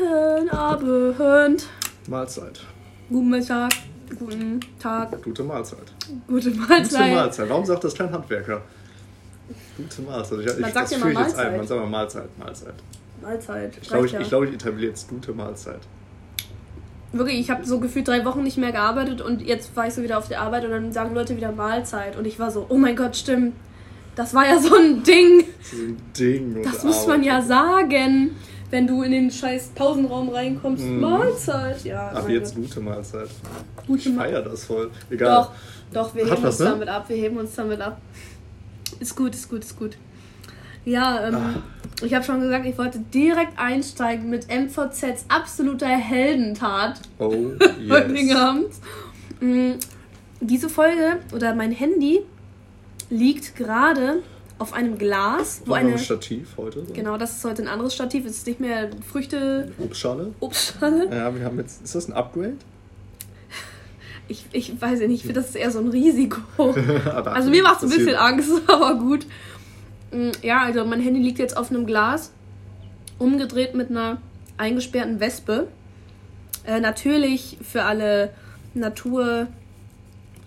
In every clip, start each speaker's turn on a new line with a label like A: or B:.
A: Guten Abend.
B: Mahlzeit.
A: Guten Mittag. Guten Tag.
B: Gute Mahlzeit.
A: Gute
B: Gute
A: Mahlzeit.
B: Mahlzeit. Warum sagt das kein Handwerker? Gute Mahlzeit. Ich, ich,
A: Man sagt
B: das führe ich jetzt ein.
A: Mahlzeit.
B: Man sagt mal Mahlzeit. Mahlzeit.
A: Mahlzeit.
B: Ich glaube, ich, ich, glaube, ich etabliere jetzt gute Mahlzeit.
A: Wirklich, ich habe so gefühlt drei Wochen nicht mehr gearbeitet und jetzt war ich so wieder auf der Arbeit und dann sagen Leute wieder Mahlzeit und ich war so, oh mein Gott, stimmt. Das war ja so ein Ding.
B: Ist ein Ding.
A: Das muss man ja sagen, wenn du in den scheiß Pausenraum reinkommst.
B: Mhm.
A: Mahlzeit. Ja,
B: Ab jetzt gute Mahlzeit.
A: Gute
B: Ich feiere das voll. Egal.
A: Doch, doch, wir
B: Hat
A: heben
B: was,
A: uns
B: ne?
A: damit ab. Wir heben uns damit ab. Ist gut, ist gut, ist gut. Ja, ähm,
B: Ah.
A: ich habe schon gesagt, ich wollte direkt einsteigen mit MVZs absoluter Heldentat
B: Oh,
A: heute
B: yes.
A: Abend. Mm, Diese Folge oder mein Handy liegt gerade auf einem Glas, wo
B: eine
A: eine.
B: Stativ heute. So.
A: Genau, das ist heute ein anderes Stativ. Es ist nicht mehr Früchte,
B: Obstschale.
A: Obstschale.
B: Ja, wir haben jetzt. Ist das ein Upgrade?
A: Ich, ich weiß ja nicht, ich finde, das ist eher so ein Risiko.
B: Aber
A: Also mir macht es ein bisschen Angst, aber gut. Mm, Ja, also mein Handy liegt jetzt auf einem Glas, umgedreht mit einer eingesperrten Wespe. Äh, natürlich für alle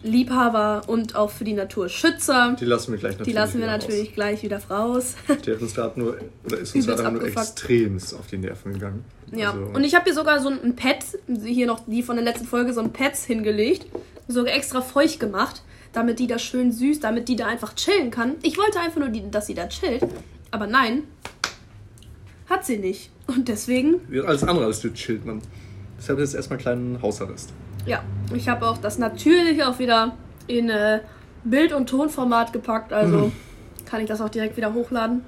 A: Naturliebhaber und auch für die Naturschützer.
B: Die lassen wir gleich natürlich.
A: Die lassen wir
B: wieder
A: natürlich gleich wieder raus.
B: Raus. Die hat uns gerade nur. Oder ist uns gerade nur extremst auf die Nerven gegangen.
A: Ja,
B: Also,
A: und ich habe hier sogar so ein Pad, hier noch die von der letzten Folge, so ein Pads hingelegt. Sogar extra feucht gemacht, damit die da schön süß, damit die da einfach chillen kann. Ich wollte einfach nur, die, dass sie da chillt. Aber nein, hat sie nicht. Und deswegen,
B: Wird alles andere als du chillt, man. Deshalb jetzt erstmal einen kleinen Hausarrest.
A: Ja, ich habe auch das natürlich auch wieder in äh, Bild- und Tonformat gepackt. Also kann ich das auch direkt wieder hochladen.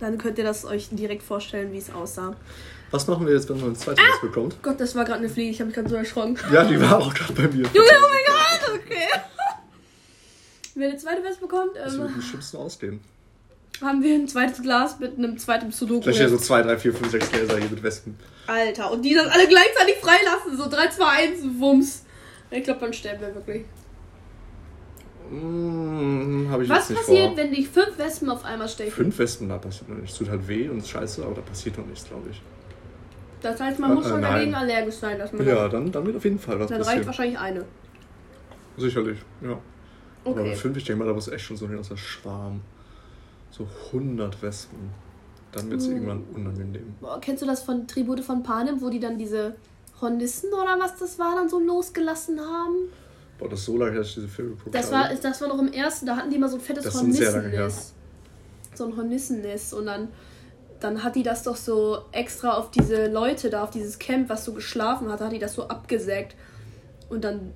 A: Dann könnt ihr das euch direkt vorstellen, wie es aussah.
B: Was machen wir jetzt, wenn man ein zweites
A: Ah!
B: Bekommt?
A: Gott, das war gerade eine Fliege. Ich habe mich gerade so erschrocken.
B: Ja, die war auch gerade bei mir.
A: Junge, oh mein Gott, okay. Wer eine zweite West bekommt,
B: Das wird
A: ähm,
B: am schlimmsten ausgehen.
A: haben wir ein zweites Glas mit einem zweiten Sudoku.
B: Vielleicht hier so 2, 3, 4, 5, 6 Gläser hier mit Wespen.
A: Alter, und die dann alle gleichzeitig freilassen. So 3, 2, 1, Wumms. Ich glaube, dann sterben wir wirklich.
B: Ich
A: Was passiert,
B: vor.
A: wenn dich fünf Wespen auf einmal stechen?
B: Fünf Wespen, da passiert noch nichts. Tut halt weh und ist scheiße, aber da passiert noch nichts, glaube ich.
A: Das heißt, man muss
B: Äh,
A: schon
B: nein.
A: dagegen allergisch sein, dass man
B: Ja, dann, dann wird auf jeden Fall was
A: dann reicht
B: passieren.
A: wahrscheinlich eine.
B: Sicherlich, ja. Aber
A: Okay.
B: fünf, ich denke mal, da muss echt schon so ein ganzer Schwarm. So 100 Wespen. Dann wird es
A: Mhm.
B: irgendwann unangenehm.
A: Kennst du das von Tribute von Panem, wo die dann diese Hornissen oder was das war, dann so losgelassen haben?
B: Boah, das ist so lange, her, dass ich diese Filme geguckt
A: Das war, das war noch im ersten, da hatten die mal so ein fettes
B: Das.
A: Hornissennest. So ein Hornissennest. Und dann, dann hat die das doch so extra auf diese Leute da, auf dieses Camp, was so geschlafen hat, hat die das so abgesägt. Und dann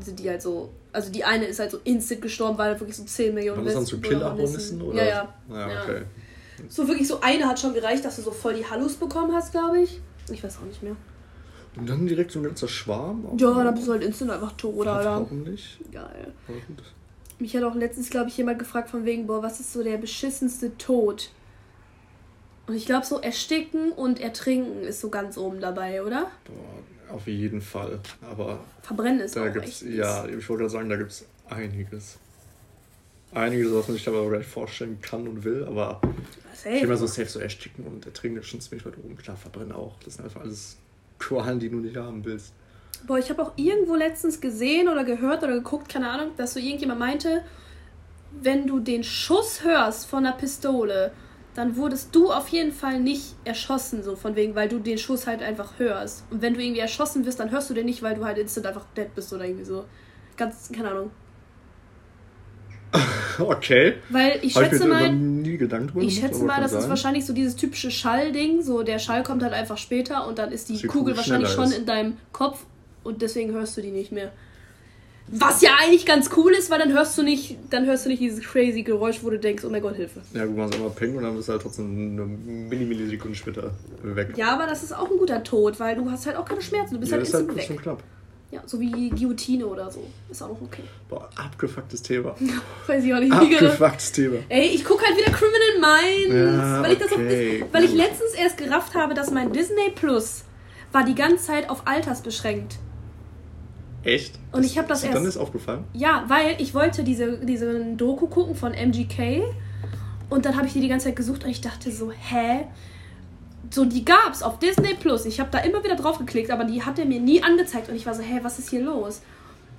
A: sind die halt so. Also die eine ist halt so instant gestorben, weil wirklich so 10 Millionen
B: War das dann so
A: Wespen oder
B: Killer-Hornissen?
A: Hornissen-
B: Oder?
A: Ja, ja.
B: Ja, okay.
A: So wirklich so eine hat schon gereicht, dass du so voll die Hallus bekommen hast, glaube ich. Ich weiß auch nicht mehr.
B: Und dann direkt so ein ganzer Schwarm?
A: Ja, dann bist du halt instant einfach tot, Alter.
B: Warum nicht?
A: Geil. Mich hat auch letztens, glaube ich, jemand gefragt von wegen, boah, was ist so der beschissenste Tod? Und ich glaube, so ersticken und ertrinken ist so ganz oben dabei, oder?
B: Boah, auf jeden Fall. Aber
A: Verbrennen ist
B: da
A: auch
B: gibt's, ja, ich wollte gerade sagen, da gibt's einiges. Einiges, was man sich aber gleich vorstellen kann und will, aber ich
A: Safe.
B: immer so safe so ersticken und ertrinken schon ziemlich weit oben. Klar, verbrennen auch. Das sind einfach alles Qualen, die du nicht haben willst.
A: Boah, ich habe auch irgendwo letztens gesehen oder gehört oder geguckt, keine Ahnung, dass so irgendjemand meinte, wenn du den Schuss hörst von einer Pistole, dann wurdest du auf jeden Fall nicht erschossen, so von wegen, weil du den Schuss halt einfach hörst. Und wenn du irgendwie erschossen wirst, dann hörst du den nicht, weil du halt instant einfach dead bist oder irgendwie so. Ganz, keine Ahnung.
B: Okay.
A: Weil ich
B: ich
A: schätze
B: mir
A: mal,
B: nie Gedanken drüber
A: ich schätze mal, das ist
B: sein.
A: wahrscheinlich so dieses typische Schallding. So, der Schall kommt halt einfach später und dann ist die,
B: die
A: Kugel,
B: Kugel
A: wahrscheinlich schon
B: ist.
A: in deinem Kopf und deswegen hörst du die nicht mehr. Was ja eigentlich ganz cool ist, weil dann hörst du nicht, dann hörst du nicht dieses crazy Geräusch, wo du denkst, oh mein Gott, Hilfe.
B: Ja, gut, man ist einmal peng und dann bist du halt trotzdem eine Millimillisekunde später weg.
A: Ja, aber das ist auch ein guter Tod, weil du hast halt auch keine Schmerzen, du bist
B: Ja,
A: halt
B: ist halt
A: instant
B: und
A: weg.
B: knapp.
A: Ja, so wie Guillotine oder so. Ist auch noch okay.
B: Boah, abgefucktes Thema.
A: Weiß ich auch nicht.
B: Abgefucktes Thema.
A: Ey, ich gucke halt wieder Criminal Minds,
B: Ja,
A: weil ich das
B: okay,
A: weil ich letztens erst gerafft habe, dass mein Disney Plus war die ganze Zeit auf Alters beschränkt.
B: Echt?
A: Und ich habe das
B: Und dann
A: erst
B: ist aufgefallen?
A: ja, weil ich wollte diese diese Doku gucken von MGK und dann habe ich die die ganze Zeit gesucht und ich dachte so, hä? So, die gab's auf Disney Plus. Ich habe da immer wieder drauf geklickt, aber die hat er mir nie angezeigt. Und ich war so, hä, was ist hier los?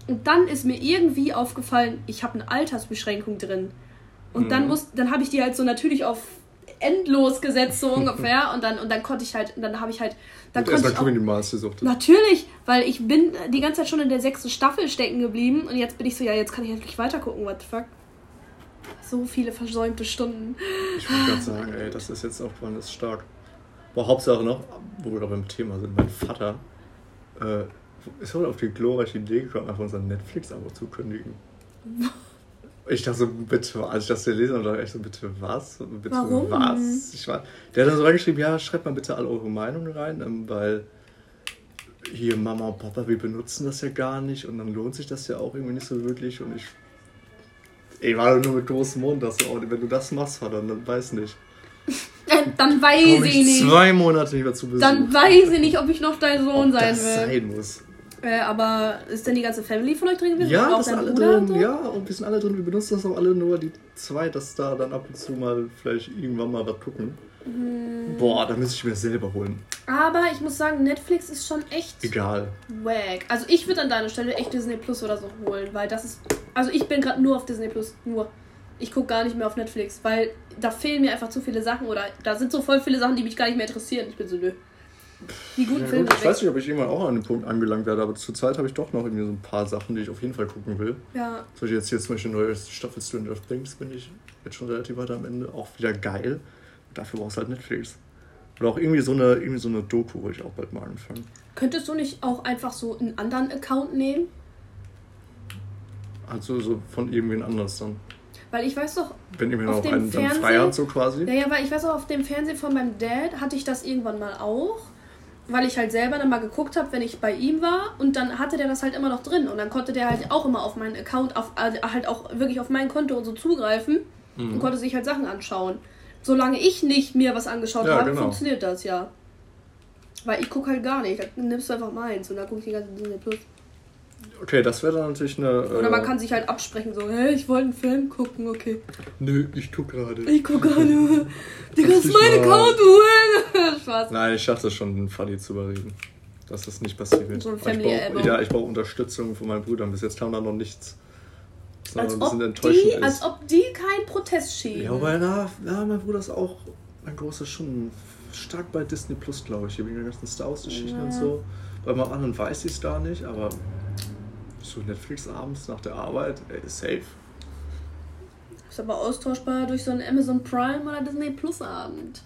A: Und dann ist mir irgendwie aufgefallen, ich habe eine Altersbeschränkung drin. Und mhm. dann muss, dann habe ich die halt so natürlich auf endlos gesetzt, so ungefähr. Und dann, und dann konnte ich halt, dann habe ich halt. Dann und konnte ich auch, die Maße sucht. Natürlich, weil ich bin die ganze Zeit schon in der sechsten Staffel stecken geblieben und jetzt bin ich so, ja, jetzt kann ich endlich weiter gucken, what the fuck. So viele versäumte Stunden.
B: Ich würde gerade sagen, ey, das ist jetzt auch das ist stark. Boah, Hauptsache noch, wo wir gerade beim Thema sind, mein Vater äh, ist heute auf die glorreiche Idee gekommen, einfach unser Netflix-Abo zu kündigen. Ich dachte so, bitte, als ich das gelesen habe, dachte ich so, bitte was? Bitte Warum? was? Ich war, der hat dann so reingeschrieben, ja, schreibt mal bitte alle eure Meinungen rein, ähm, weil hier Mama und Papa, wir benutzen das ja gar nicht und dann lohnt sich das ja auch irgendwie nicht so wirklich und ich. Ey, war nur mit großem Mund, dass du, wenn du das machst, Vater, dann weiß nicht. Dann weiß ich, ich nicht. Zwei Monate nicht mehr zu
A: besuchen. Dann weiß ich nicht, ob ich noch dein Sohn ob sein das will. sein muss. Äh, aber ist denn die ganze Family von euch drin gewesen? Ja, das
B: sind alle drin. So? Ja, und wir sind alle drin. Wir benutzen das auch alle nur die zwei, dass da dann ab und zu mal vielleicht irgendwann mal was gucken. Hm. Boah, da müsste ich mir selber holen.
A: Aber ich muss sagen, Netflix ist schon echt. Egal. Wack. Also ich würde an deiner Stelle echt Disney Plus oder so holen, weil das ist. Also ich bin gerade nur auf Disney Plus. Nur. Ich gucke gar nicht mehr auf Netflix, weil da fehlen mir einfach zu viele Sachen oder da sind so voll viele Sachen, die mich gar nicht mehr interessieren. Ich bin so, nö.
B: Die guten ja, Filme. Gut, ich weiß nicht, ob ich irgendwann auch an den Punkt angelangt werde, aber zurzeit habe ich doch noch irgendwie so ein paar Sachen, die ich auf jeden Fall gucken will. Ja. Beispiel jetzt hier zum Beispiel neue Staffel Stranger Things bin ich jetzt schon relativ weit am Ende. Auch wieder geil. Dafür brauchst du halt Netflix. Oder auch irgendwie so eine, irgendwie so eine Doku, wo ich auch bald mal anfangen.
A: Könntest du nicht auch einfach so einen anderen Account nehmen?
B: Also so von irgendwen anders dann.
A: Weil ich weiß doch. Wenn ihr mir noch einen hat, so quasi. Ja, ja, weil ich weiß auch, auf dem Fernsehen von meinem Dad hatte ich das irgendwann mal auch weil ich halt selber dann mal geguckt habe, wenn ich bei ihm war und dann hatte der das halt immer noch drin und dann konnte der halt auch immer auf meinen Account, auf, also halt auch wirklich auf mein Konto und so zugreifen mhm. und konnte sich halt Sachen anschauen. Solange ich nicht mir was angeschaut ja, habe, genau. funktioniert das ja. Weil ich gucke halt gar nicht. Dann nimmst du einfach meins und dann gucke ich die ganze Disney Plus.
B: Okay, das wäre dann natürlich eine.
A: Oder man äh, kann sich halt absprechen, so, hey, ich wollte einen Film gucken, okay.
B: Nö, ich gucke gerade.
A: Ich gucke gerade. Du kannst meinen Account
B: holen. Spaß. Nein, ich schaffe es schon, Fanny zu überreden. Dass das nicht passiert wird. So ein Family ich brauch, Ja, ich brauche Unterstützung von meinen Brüdern. Bis jetzt kam da noch nichts.
A: Als ob, die, als ob die kein Protest schieben.
B: Ja, weil na, ja, mein Bruder ist auch, mein großer schon stark bei Disney Plus, glaube ich. Hier wegen den ganzen Star Wars-Geschichten ja. und so. Bei meinem anderen weiß ich es gar nicht, aber so Netflix abends nach der Arbeit, ey, safe.
A: Ist aber austauschbar durch so einen Amazon Prime oder Disney Plus Abend.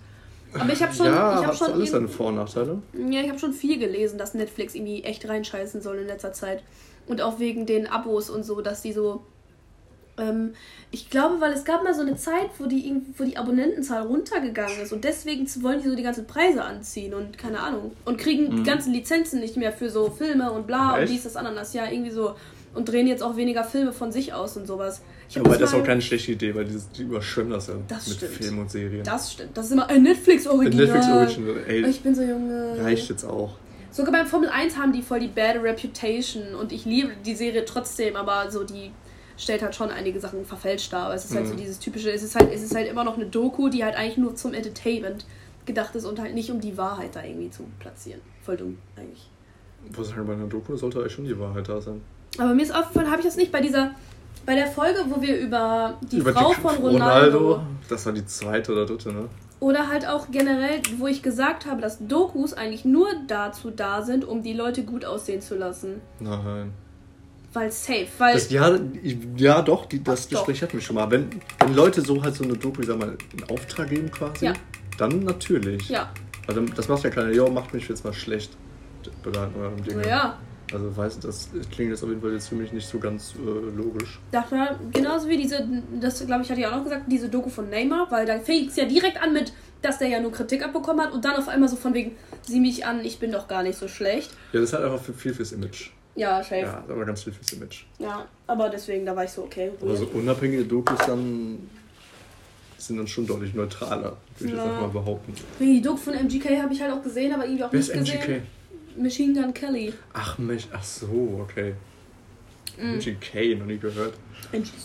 A: Aber ich habe schon. Ja, ich hab schon alles seine Vor- und Nachteile. Ja, ich habe schon viel gelesen, dass Netflix irgendwie echt reinscheißen soll in letzter Zeit. Und auch wegen den Abos und so, dass die so. Ähm, ich glaube, weil es gab mal so eine Zeit, wo die, wo die Abonnentenzahl runtergegangen ist und deswegen wollen die so die ganzen Preise anziehen und keine Ahnung. Und kriegen mhm. die ganzen Lizenzen nicht mehr für so Filme und bla echt? und dies, das, Ananas. Ja, irgendwie so. Und drehen jetzt auch weniger Filme von sich aus und sowas.
B: Ich Aber das, das ist auch keine schlechte Idee, weil die, die überschwemmen das ja das mit
A: stimmt. Filmen und Serien. Das stimmt. Das ist immer ein Netflix-Original. Netflix-Original, ey. Ich bin so junge.
B: Reicht jetzt auch.
A: Sogar beim Formel 1 haben die voll die bad Reputation und ich liebe die Serie trotzdem, aber so die stellt halt schon einige Sachen verfälscht dar. Aber es ist halt mhm. so dieses typische, es ist halt, es ist halt immer noch eine Doku, die halt eigentlich nur zum Entertainment gedacht ist und halt nicht um die Wahrheit da irgendwie zu platzieren. Voll dumm eigentlich.
B: Was sagen bei einer Doku sollte eigentlich schon die Wahrheit da sein.
A: Aber mir ist aufgefallen, habe ich das nicht bei dieser bei der Folge, wo wir über die über Frau die von Ronaldo,
B: Ronaldo, das war die zweite oder dritte, ne?
A: Oder halt auch generell, wo ich gesagt habe, dass Dokus eigentlich nur dazu da sind, um die Leute gut aussehen zu lassen. Nein. Weil safe, weil.
B: Das, ja, ja, doch, die, das Ach, Gespräch doch. hatten wir schon mal. Wenn, wenn Leute so halt so eine Doku, sag mal, einen Auftrag geben quasi, ja. dann natürlich. Ja. Also das macht ja keiner, jo, macht mich jetzt mal schlecht. Oder, oder ja. Also weiß das klingt jetzt auf jeden Fall jetzt für mich nicht so ganz äh, logisch.
A: Das war genauso wie diese, das glaube ich hatte ich auch noch gesagt, diese Doku von Neymar, weil da fängt es ja direkt an mit, dass der ja nur Kritik abbekommen hat und dann auf einmal so von wegen, sieh mich an, ich bin doch gar nicht so schlecht.
B: Ja, das halt einfach viel fürs Image. Ja, safe. Ja, aber ganz viel fürs Image.
A: Ja, aber deswegen, da war ich so, okay.
B: Aber so unabhängige Dokus dann sind dann schon deutlich neutraler, würde ich ja. jetzt auch mal
A: behaupten. Die Doku von MGK habe ich halt auch gesehen, aber irgendwie auch Wer nicht ist gesehen. MGK? Machine Gun Kelly.
B: Ach, Mensch, ach so, okay.
A: Mm.
B: Machine K, noch nie gehört.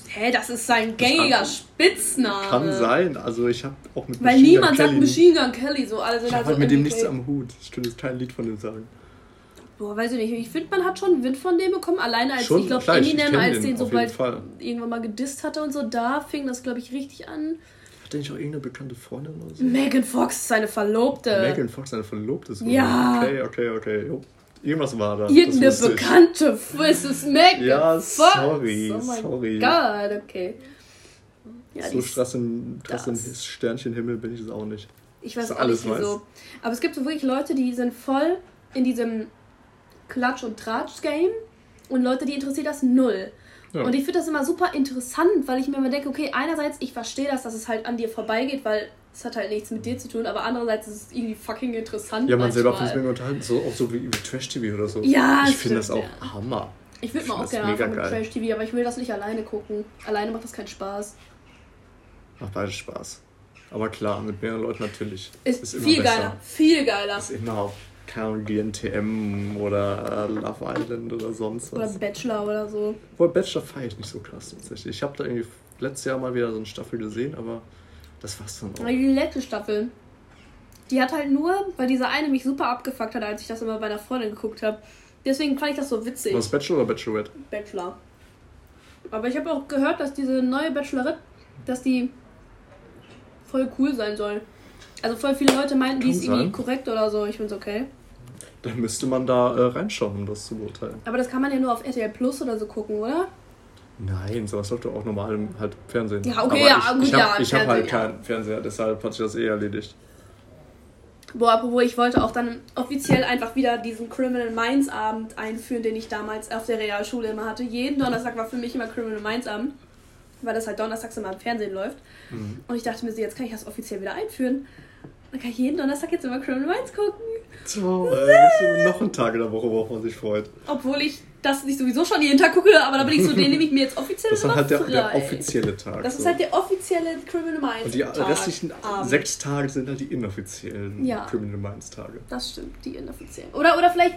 A: Hä, das ist sein gängiger Spitzname.
B: Kann sein, also ich habe auch mit
A: Weil
B: Machine
A: niemand
B: Gun
A: sagt
B: Kelly-
A: Machine Gun Kelly so. Sind
B: Ich habe halt mit dem
A: MGK.
B: nichts am Hut. Ich könnte jetzt kein Lied von dem sagen.
A: Boah, weiß ich nicht. Ich finde, man hat schon Wind von dem bekommen. Alleine als,
B: Schon,
A: ich glaube,
B: ich- ich
A: Eminem,
B: kenn
A: als
B: den
A: den so
B: auf jeden
A: bald
B: Fall.
A: irgendwann mal gedisst hatte und so, da fing das, glaube ich, richtig an.
B: Hat der nicht auch irgendeine bekannte Freundin oder so?
A: Megan Fox ist seine Verlobte.
B: Megan Fox, seine Verlobte ist.
A: Ja.
B: Okay, okay, okay. Jo. Irgendwas war da.
A: Irgendeine
B: das ich.
A: bekannte es ist Megan
B: Ja,
A: Fox.
B: sorry,
A: oh mein
B: sorry.
A: Gott, okay. Ja,
B: So strass im,
A: das.
B: Sternchenhimmel bin ich es auch nicht.
A: Ich weiß
B: dass
A: auch
B: alles
A: nicht wieso.
B: weiß.
A: Aber es gibt so wirklich Leute, die sind voll in diesem Klatsch- und Tratsch-Game und Leute, die interessiert das null.
B: Ja.
A: Und ich finde das immer super interessant, weil ich mir immer denke, okay, einerseits, ich verstehe das, dass es halt an dir vorbeigeht, weil es hat halt nichts mit dir zu tun, aber andererseits ist es irgendwie fucking interessant.
B: Ja, man selber
A: manchmal.
B: findet es mega unterhalten, so, auch so wie, wie Trash-TV oder so.
A: Ja,
B: Ich finde das auch
A: ja.
B: Hammer.
A: Ich würde mal auch gerne anfangen mit. Trash-TV, aber ich will das nicht alleine gucken. Alleine macht das keinen Spaß.
B: Macht beides Spaß. Aber klar, mit mehreren Leuten natürlich.
A: Ist,
B: immer
A: viel
B: besser.
A: geiler, viel geiler.
B: Ist immer auf keine GNTM oder äh, Love Island oder sonst
A: Oder
B: was.
A: Bachelor oder so.
B: Obwohl Bachelor feiere ich nicht so krass tatsächlich. Ich habe da irgendwie letztes Jahr mal wieder so eine Staffel gesehen, aber das war's dann auch.
A: Die letzte Staffel. Die hat halt nur, weil dieser eine mich super abgefuckt hat, als ich das immer bei einer Freundin geguckt habe. Deswegen fand ich das so witzig.
B: Was Bachelor oder Bachelorette?
A: Bachelor. Aber ich habe auch gehört, dass diese neue Bachelorette, dass die voll cool sein soll. Also voll viele Leute meinten, die ist irgendwie korrekt oder so. Ich find's okay.
B: Da müsste man da äh, reinschauen, um das zu beurteilen.
A: Aber das kann man ja nur auf RTL Plus oder so gucken, oder?
B: Nein, sowas läuft doch auch normal im halt Fernsehen.
A: Ja, okay,
B: Aber
A: ja,
B: ich,
A: gut,
B: ich hab,
A: ja,
B: Ich habe halt keinen Fernseher, deshalb hat sich das eh erledigt.
A: Boah, apropos, ich wollte auch dann offiziell einfach wieder diesen Criminal Minds Abend einführen, den ich damals auf der Realschule immer hatte. Jeden Donnerstag war für mich immer Criminal Minds Abend, weil das halt donnerstags immer im Fernsehen läuft.
B: Mhm.
A: Und ich dachte mir so, jetzt kann ich das offiziell wieder einführen. Dann kann ich jeden Donnerstag jetzt immer Criminal Minds gucken.
B: So, äh, das ist noch ein Tag in der Woche, worauf man sich freut.
A: Obwohl ich das nicht sowieso schon jeden Tag gucke, aber da bin ich so, den nehme ich mir jetzt offiziell
B: Das ist halt der,
A: frei.
B: der offizielle Tag.
A: Das ist
B: so.
A: halt der offizielle Criminal Minds
B: Und die
A: Tag,
B: restlichen
A: Abend.
B: sechs Tage sind halt die inoffiziellen
A: Ja.
B: Criminal Minds Tage.
A: Das stimmt, die inoffiziellen. Oder, oder vielleicht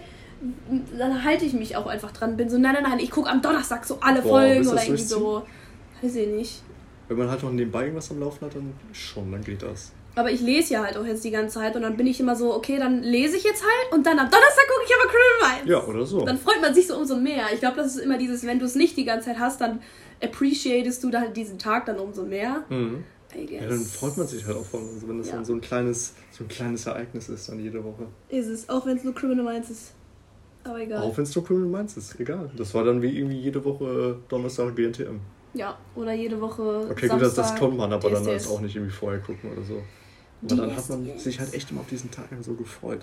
A: dann halte ich mich auch einfach dran. Bin so, nein, nein, nein, ich gucke am Donnerstag so alle
B: Boah,
A: Folgen oder irgendwie so. Weiß ich nicht.
B: Wenn man halt noch nebenbei irgendwas am Laufen hat, dann schon, dann geht das.
A: Aber ich lese ja halt auch jetzt die ganze Zeit und dann bin ich immer so, okay, dann lese ich jetzt halt und dann am Donnerstag gucke ich aber Criminal Minds.
B: Ja, oder so.
A: Dann freut man sich so umso mehr. Ich glaube, das ist immer dieses, wenn du es nicht die ganze Zeit hast, dann appreciatest du dann diesen Tag dann umso mehr.
B: Mhm. Ja, dann freut man sich halt auch von, also wenn das
A: Ja.
B: dann so ein kleines, so ein kleines Ereignis ist dann jede Woche.
A: Ist es, auch wenn es nur Criminal Minds ist. Aber egal.
B: Auch wenn es nur Criminal Minds ist, egal. Das war dann wie irgendwie jede Woche Donnerstag GNTM.
A: Ja, oder jede Woche.
B: Okay, gut, das, das
A: Samstag
B: konnte man aber dann
A: DSDS.
B: jetzt auch nicht irgendwie vorher gucken oder so. Aber dann hat man sich halt echt immer auf diesen Tag so gefreut.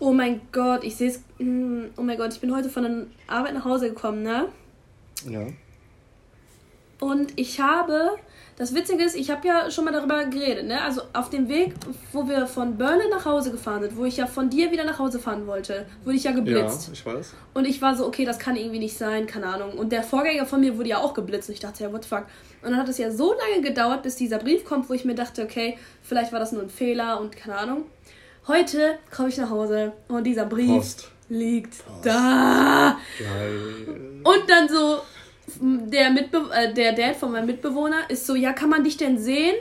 A: Oh mein Gott, ich sehe es. Oh mein Gott, ich bin heute von der Arbeit nach Hause gekommen, ne?
B: Ja.
A: Und ich habe. Das Witzige ist, ich habe ja schon mal darüber geredet, ne? Also auf dem Weg, wo wir von Berlin nach Hause gefahren sind, wo ich ja von dir wieder nach Hause fahren wollte, wurde ich ja
B: Ja,
A: geblitzt.
B: ich weiß.
A: Und ich war so, okay, das kann irgendwie nicht sein, keine Ahnung. Und der Vorgänger von mir wurde ja auch geblitzt. Und ich dachte, ja, what the fuck. Und dann hat es ja so lange gedauert, bis dieser Brief kommt, wo ich mir dachte, okay, vielleicht war das nur ein Fehler und keine Ahnung. Heute komme ich nach Hause und dieser Brief
B: Post.
A: liegt da.
B: Geil.
A: Und dann so, der, Mitbe äh, der Dad von meinem Mitbewohner ist so, ja, kann man dich denn sehen?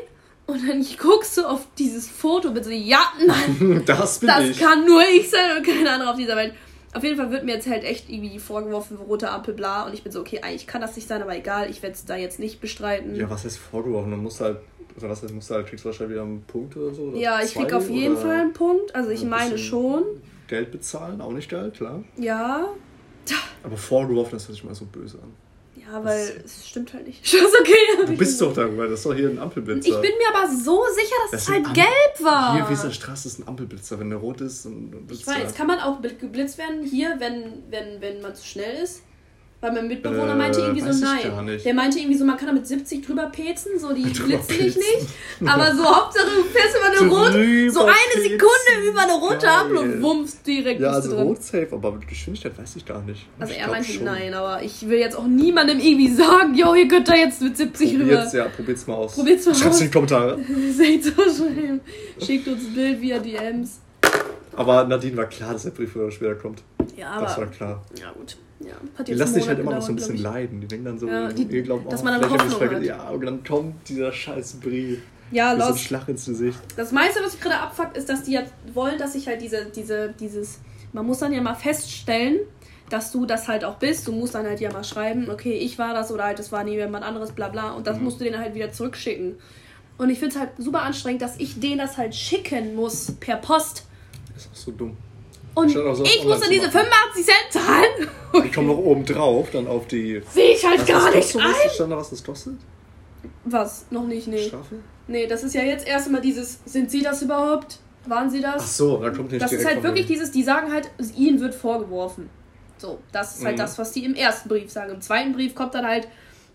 A: Und dann guckst du auf dieses Foto und bin so, ja, nein,
B: Das bin
A: das
B: ich.
A: kann nur ich sein und kein anderer auf dieser Welt. Auf jeden Fall wird mir jetzt halt echt irgendwie vorgeworfen, rote Ampel, bla. Und ich bin so, okay, eigentlich kann das nicht sein, aber egal, ich werde es da jetzt nicht bestreiten.
B: Ja, was heißt vorgeworfen? Dann musst du halt, oder was heißt, musst du halt, kriegst du wahrscheinlich wieder einen Punkt oder so? Oder
A: Ja, ich
B: zwei
A: krieg auf jeden Fall einen Punkt. Also ich
B: ein
A: meine schon.
B: Geld bezahlen, auch nicht geil, klar.
A: Ja.
B: Aber vorgeworfen, das hört sich mal so böse an.
A: Ja, weil es stimmt halt nicht. Ist okay.
B: Du bist doch darüber, das ist doch hier ein Ampelblitzer.
A: Ich bin mir aber so sicher, dass
B: Das
A: es halt
B: Am-
A: gelb war.
B: Hier, Wieser Straße ist ein Ampelblitzer, wenn der rot ist. Und, und
A: Ich weiß, kann man auch bl- geblitzt werden hier, wenn, wenn, wenn man zu schnell ist? Weil mein Mitbewohner
B: Äh,
A: meinte irgendwie so, nein. Der meinte irgendwie so, man kann da mit 70 drüber pezen, so die blitzen dich nicht. Aber so Hauptsache du fährst über eine rote, so eine
B: pezen.
A: Sekunde über eine rote. Ampel und wummst direkt
B: Ja, also rot safe, aber mit Geschwindigkeit weiß ich gar nicht.
A: Also
B: Ich
A: er meinte
B: schon.
A: nein, aber ich will jetzt auch niemandem irgendwie sagen, yo, ihr könnt da jetzt mit 70 rüber.
B: Probiert's, ja, probiert's mal aus.
A: Probiert's mal
B: Schreib's
A: aus.
B: in die Kommentare.
A: Seht so schön. Schickt uns ein Bild via DMs.
B: Aber Nadine war klar, dass der Brief früher oder später kommt.
A: Ja,
B: Das war
A: aber.
B: klar.
A: Ja, gut. Ja, hat
B: Die lassen sich halt immer noch so ein bisschen leiden. Die denken dann so,
A: Ja, die-
B: ihr glaubt,
A: dass
B: oh,
A: man dann Hoffnung
B: vergessen. Ja, und dann kommt dieser scheiß Brief.
A: Ja,
B: so ein
A: los.
B: Schlag ins Gesicht.
A: Das meiste, was ich gerade abfuckt, ist, dass die jetzt wollen, dass ich halt diese, diese, dieses. Man muss dann ja mal feststellen, dass du das halt auch bist. Du musst dann halt ja mal schreiben, okay, ich war das oder halt, das war nie jemand anderes, bla bla. Und das
B: Mhm.
A: musst du denen halt wieder zurückschicken. Und ich finde es halt super anstrengend, dass ich denen das halt schicken muss per Post.
B: ist auch so dumm.
A: Und
B: so
A: ich muss dann diese
B: machen.
A: 85 Cent zahlen.
B: Die kommen noch oben drauf, dann auf die.
A: Sehe ich halt
B: Was
A: gar nicht ein.
B: was? Stand da, was das kostet?
A: Was? Noch nicht, nee.
B: Strafe?
A: Nee, das ist ja jetzt erstmal dieses, sind sie das überhaupt? Waren sie das?
B: Ach so, da kommt nicht
A: Das ist halt wirklich dieses, die sagen halt, ihnen wird vorgeworfen. So, das ist halt
B: Mhm.
A: das, was die im ersten Brief sagen. Im zweiten Brief kommt dann halt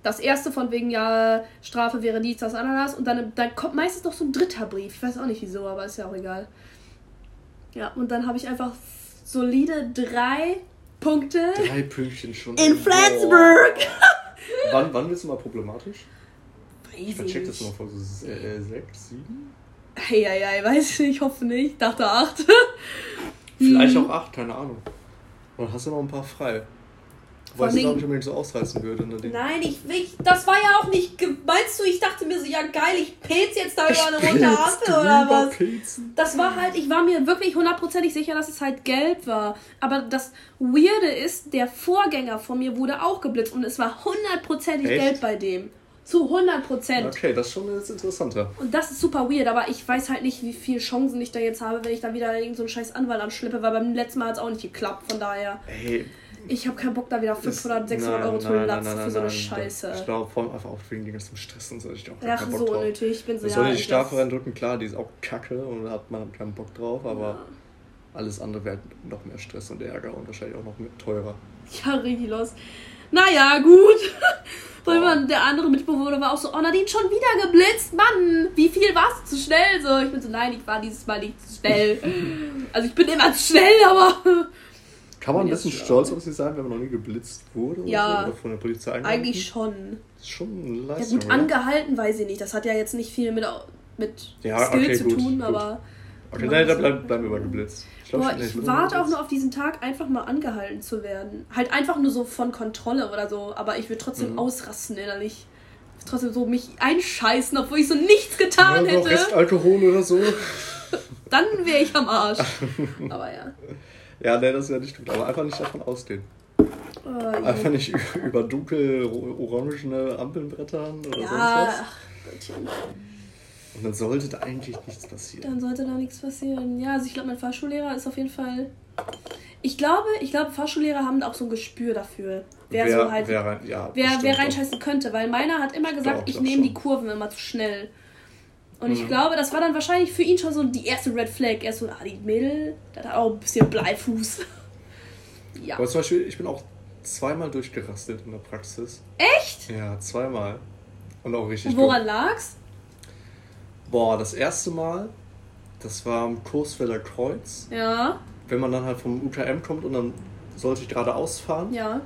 A: das erste von wegen, ja, Strafe wäre dies, das, Ananas. Und dann, dann kommt meistens noch so ein dritter Brief. Ich weiß auch nicht wieso, aber ist ja auch egal. Ja, und dann habe ich einfach solide drei Punkte
B: Drei Pünktchen schon.
A: in. Flensburg.
B: Wann, wann wird es mal problematisch?
A: Weiß
B: Ich vercheck das mal vor so äh, sechs, sieben?
A: Hey, hey, hey, weiß ich nicht, ich hoffe nicht. Dachte acht.
B: Vielleicht
A: Mhm.
B: auch acht, keine Ahnung. Und hast du noch ein paar frei. Weil ich
A: allem-
B: auch nicht unbedingt so ausreißen würde. Ne?
A: Nein, ich, ich, das war ja auch nicht. Meinst du, ich dachte mir so, ja geil, ich pilz jetzt da über eine rote Ampel oder was?
B: pilzen.
A: Das war halt, ich war mir wirklich hundertprozentig sicher, dass es halt gelb war. Aber das Weirde ist, der Vorgänger von mir wurde auch geblitzt und es war hundertprozentig gelb bei dem. Zu 100 Prozent.
B: Okay, das ist schon jetzt interessanter.
A: Und das ist super weird, aber ich weiß halt nicht, wie viele Chancen ich da jetzt habe, wenn ich da wieder irgendeinen so einen scheiß Anwalt anschleppe, weil beim letzten Mal hat es auch nicht geklappt. Von daher,
B: Ey,
A: ich habe keinen Bock, da wieder 500, 600 Euro zu latzen für so eine Scheiße.
B: Ich glaube, vor allem einfach auch wegen dem ganzen Stress und so. Ich auch
A: Ach, so
B: drauf.
A: unnötig. Ich bin so,
B: Das soll die Strafe reindrücken, klar, die ist auch kacke und hat man keinen Bock drauf, aber
A: Ja.
B: alles andere wäre noch mehr Stress und Ärger und wahrscheinlich auch noch mehr teurer.
A: Ja, richtig los. Naja, gut. Weil man, der andere Mitbewohner war auch so, oh Nadine, schon wieder geblitzt, Mann, wie viel warst du zu schnell? So, ich bin so, nein, ich war dieses Mal nicht zu schnell. also ich bin immer zu schnell, aber
B: Kann man ein bisschen stolz auf sich sein, wenn man noch nie geblitzt wurde?
A: Ja.
B: Oder, so, oder von der Polizei angehalten?
A: eigentlich schon.
B: Das ist schon eine
A: Ja gut, angehalten weiß ich nicht. Das hat ja jetzt nicht viel mit, mit
B: Ja,
A: Skill
B: okay,
A: zu
B: gut,
A: tun,
B: gut.
A: aber
B: Okay, nein, da bleiben, bleiben wir bei geblitzt. Ich, glaub,
A: boah, ich
B: wurde
A: warte auch nur auf diesen Tag, einfach mal angehalten zu werden. Halt einfach nur so von Kontrolle oder so, aber ich würde trotzdem
B: Mhm.
A: ausrasten innerlich. Trotzdem so mich einscheißen, obwohl ich so nichts getan
B: ja,
A: hätte.
B: Restalkohol oder so.
A: Dann wäre ich am Arsch. Aber ja.
B: Ja, nee, das ist ja nicht gut. Aber einfach nicht davon ausgehen.
A: Oh,
B: Einfach nicht über dunkel orangene Ampeln brettern oder sonst
A: ja,
B: was.
A: ach Gottchen.
B: Und dann sollte da eigentlich nichts passieren.
A: Dann sollte da nichts passieren. Ja, also ich glaube, mein Fahrschullehrer ist auf jeden Fall. Ich glaube, ich glaube, Fahrschullehrer haben auch so ein Gespür dafür. Wer, so halt.
B: wer rein, ja,
A: wer, wer reinscheißen könnte, weil meiner hat immer gesagt,
B: Doch,
A: ich nehme die. Kurven immer zu schnell. Und ich
B: Mhm.
A: glaube, das war dann wahrscheinlich für ihn schon so die erste Red Flag. Er ist so, ah, die Mädel, das hat auch ein bisschen Bleifuß. ja.
B: Aber zum Beispiel, ich bin auch zweimal durchgerastet in der Praxis.
A: Echt?
B: Ja, zweimal. Und auch richtig
A: Und woran
B: dumm.
A: lag's?
B: Boah, das erste Mal, das war am Coesfelder Kreuz.
A: Ja,
B: Wenn man dann halt vom UKM kommt und dann sollte ich geradeaus fahren.
A: ja.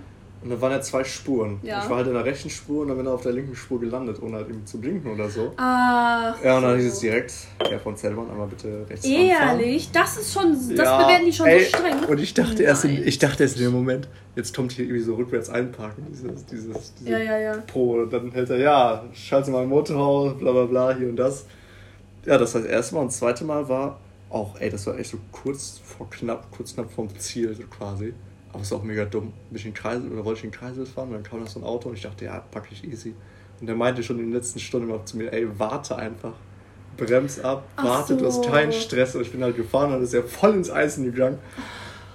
B: Und dann waren ja zwei Spuren.
A: Ja.
B: Ich war halt in der rechten Spur und dann bin ich auf der linken Spur gelandet, ohne halt irgendwie zu blinken oder so.
A: Ach.
B: Ja, und dann
A: so.
B: hieß es direkt, Herr von Zellmann, einmal bitte rechts.
A: Ehrlich? Das ist schon. Das
B: Ja,
A: bewerten die schon
B: ey,
A: so streng.
B: Und ich dachte, erst in, ich dachte erst in dem Moment, jetzt kommt hier irgendwie so rückwärts einparken, dieses, dieses, diese
A: Ja, ja, ja.
B: Pro. Und dann hält er, ja, schalte mal ein Motorhaus, bla bla bla, hier und das. Ja, das war das erste Mal. Und das zweite Mal war auch, ey, das war echt so kurz vor knapp, kurz knapp vom Ziel, so quasi. Aber es ist auch mega dumm. Bin ich in Kreisel, oder wollte ich in Kreisel fahren? Und dann kam da so ein Auto und ich dachte, ja, pack ich easy. Und der meinte schon in den letzten Stunden immer zu mir, ey, warte einfach. Brems ab, warte, du hast
A: so.
B: keinen Stress. Und ich bin halt gefahren und ist ja voll ins Eisen gegangen.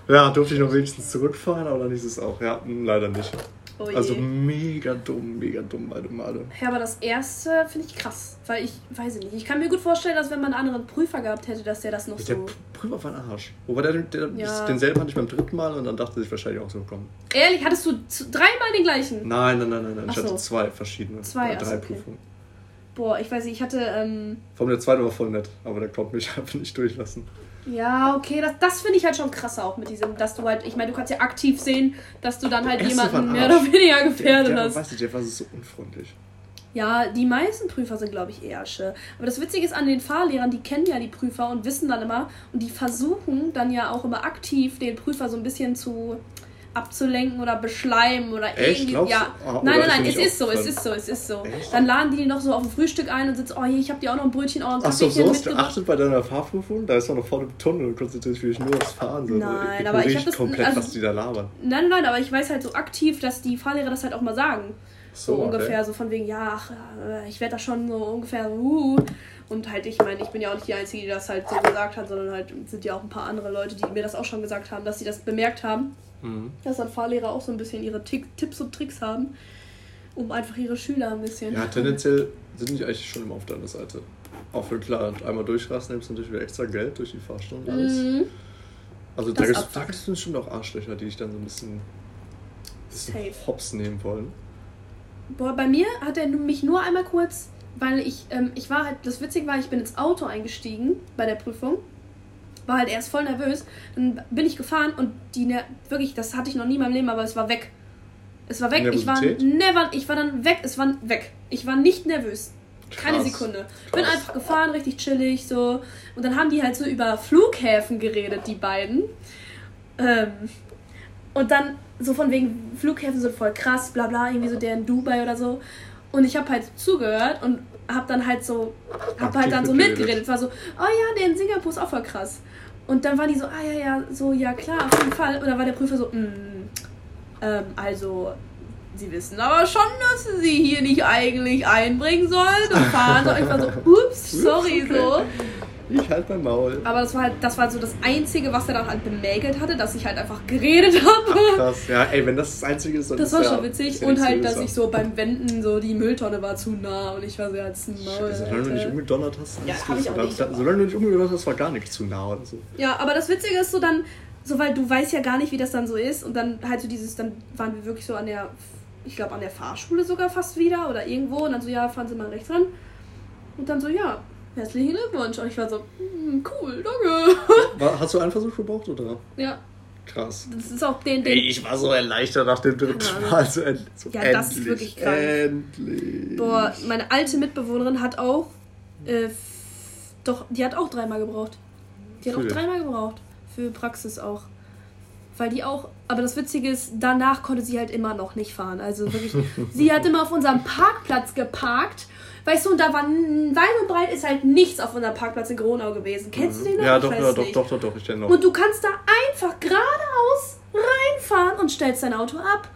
B: Ja, durfte ich noch wenigstens zurückfahren, aber dann hieß es auch, ja, hm, leider nicht.
A: Oh.
B: Also mega dumm, mega dumm beide Male.
A: Ja, aber das erste finde ich krass, weil ich weiß ich nicht. Ich kann mir gut vorstellen, dass wenn man einen anderen Prüfer gehabt hätte, dass der das noch
B: Der
A: so.
B: Prüfer war ein Arsch. Wobei der, der
A: Ja.
B: denselben hatte ich beim dritten Mal und dann dachte sich wahrscheinlich auch so, komm.
A: Ehrlich, hattest du dreimal den gleichen?
B: Nein, nein, nein, nein, nein.
A: Ach
B: ich hatte
A: so.
B: zwei verschiedene.
A: Zwei,
B: drei
A: okay.
B: Prüfungen.
A: Boah, ich weiß nicht, ich hatte. Ähm,
B: Vor allem der zweite war voll nett, aber der konnte mich einfach nicht durchlassen.
A: Ja, okay, das, das finde ich halt schon krasser auch mit diesem, dass du halt. Ich meine, du kannst ja aktiv sehen, dass du dann halt
B: erste
A: jemanden mehr oder weniger gefährdet
B: der,
A: hast.
B: weißt du, der war so unfreundlich.
A: Ja, die meisten Prüfer sind, glaube ich, Ärsche. Aber das Witzige ist an den Fahrlehrern, die kennen ja die Prüfer und wissen dann immer, und die versuchen dann ja auch immer aktiv den Prüfer so ein bisschen zu abzulenken oder beschleimen oder
B: Echt?
A: irgendwie.
B: Glaubst
A: Ja.
B: Ah,
A: nein, nein, nein, es ist so, es ist so, es ist so.
B: Echt?
A: Dann laden die die noch so auf ein Frühstück ein und sitzen, oh hier, ich hab dir auch noch ein Brötchen, auch ein
B: Ach so, so hast du achtet bei deiner Fahrprüfung? Da ist doch noch vorne Tunnel und konzentrierst dich nur aufs Fahren. So.
A: Nein,
B: ich
A: aber ich hab das-
B: komplett,
A: also-
B: was die da labern.
A: Nein, nein, aber ich weiß halt so aktiv, dass die Fahrlehrer das halt auch mal sagen. So,
B: So, okay.
A: ungefähr, so von wegen, ja, ach, äh, ich werde da schon so ungefähr, uh. Und halt, ich meine, ich bin ja auch nicht die Einzige, die das halt so gesagt hat, sondern halt sind ja auch ein paar andere Leute, die mir das auch schon gesagt haben, dass sie das bemerkt haben,
B: Mhm.
A: dass dann Fahrlehrer auch so ein bisschen ihre Tick, Tipps und Tricks haben, um einfach ihre Schüler ein bisschen.
B: Ja, tendenziell sind die eigentlich schon immer auf deiner Seite. Auch wenn klar, einmal durchrasten, nimmst du natürlich wieder extra Geld durch die Fahrstunde und alles.
A: Mhm.
B: Also da
A: Das
B: gibt
A: abfuckt.
B: da gibt's bestimmt auch Arschlöcher, die dich dann so ein bisschen, bisschen
A: Safe.
B: hops nehmen wollen.
A: Boah, bei mir hat er mich nur einmal kurz, weil ich, ähm, ich war halt, das Witzige war, ich bin ins Auto eingestiegen bei der Prüfung. War halt erst voll nervös. Dann bin ich gefahren und die, ner- wirklich, das hatte ich noch nie in meinem Leben, aber es war weg. Es war weg. Ich war never, ich war dann weg. Es war weg. Ich war nicht nervös. Keine
B: Krass.
A: Sekunde. Bin
B: Krass.
A: einfach gefahren, richtig chillig, so. Und dann haben die halt so über Flughäfen geredet, die beiden. Ähm, und dann so von wegen Flughäfen sind voll krass, bla bla, irgendwie so der in Dubai oder so. Und ich habe halt zugehört und hab dann halt so, hab halt dann so
B: mitgeredet.
A: War so, oh ja, der in Singapur ist auch voll krass. Und dann war die so, ah ja, ja, so, ja klar, auf jeden Fall. Und dann war der Prüfer so, mm, ähm, also, Sie wissen aber schon, dass Sie sie hier nicht eigentlich einbringen sollen und fahren. Und ich war so, ups, sorry,
B: okay.
A: so.
B: Ich halt mein Maul.
A: Aber das war halt, das war so das Einzige, was er dann halt bemägelt hatte, dass ich halt einfach geredet habe.
B: Krass. Ja, ey, wenn das das Einzige ist, dann
A: Das
B: ist
A: war
B: ja,
A: schon witzig. Und halt, dass ich so beim Wenden so die Mülltonne war zu nah und ich war so als ein Maul.
B: Scheiße, Solange du nicht umgedonnert hast,
A: Ja, hab ich auch nicht,
B: Solange du nicht umgedonnert hast, war gar nichts zu nah oder so.
A: Ja, aber das Witzige ist so dann, so weil du weißt ja gar nicht, wie das dann so ist. Und dann halt so dieses, dann waren wir wirklich so an der, ich glaube an der Fahrschule sogar fast wieder oder irgendwo. Und dann so, ja, fahren Sie mal rechts ran. Und dann so, ja, herzlichen Glückwunsch. Und ich war so, hm, cool, danke.
B: War, hast du einen Versuch gebraucht oder?
A: Ja,
B: Krass.
A: das ist auch den, den
B: Ey, ich war so erleichtert nach dem dritten. Mal. So, so
A: Ja,
B: endlich,
A: das ist wirklich krank.
B: Endlich.
A: Boah, meine alte Mitbewohnerin hat auch, äh, doch, die hat auch dreimal gebraucht. Die hat
B: Für?
A: auch dreimal gebraucht. Für Praxis auch. Weil die auch, aber das Witzige ist, danach konnte sie halt immer noch nicht fahren. Also wirklich, sie hat immer auf unserem Parkplatz geparkt. Weißt du, und da war weit und breit ist halt nichts auf unserem Parkplatz in Gronau gewesen. Kennst du den noch?
B: Ja, doch, ja, doch, doch, doch, doch, ich kenne noch.
A: Und du kannst da einfach geradeaus reinfahren und stellst dein Auto ab.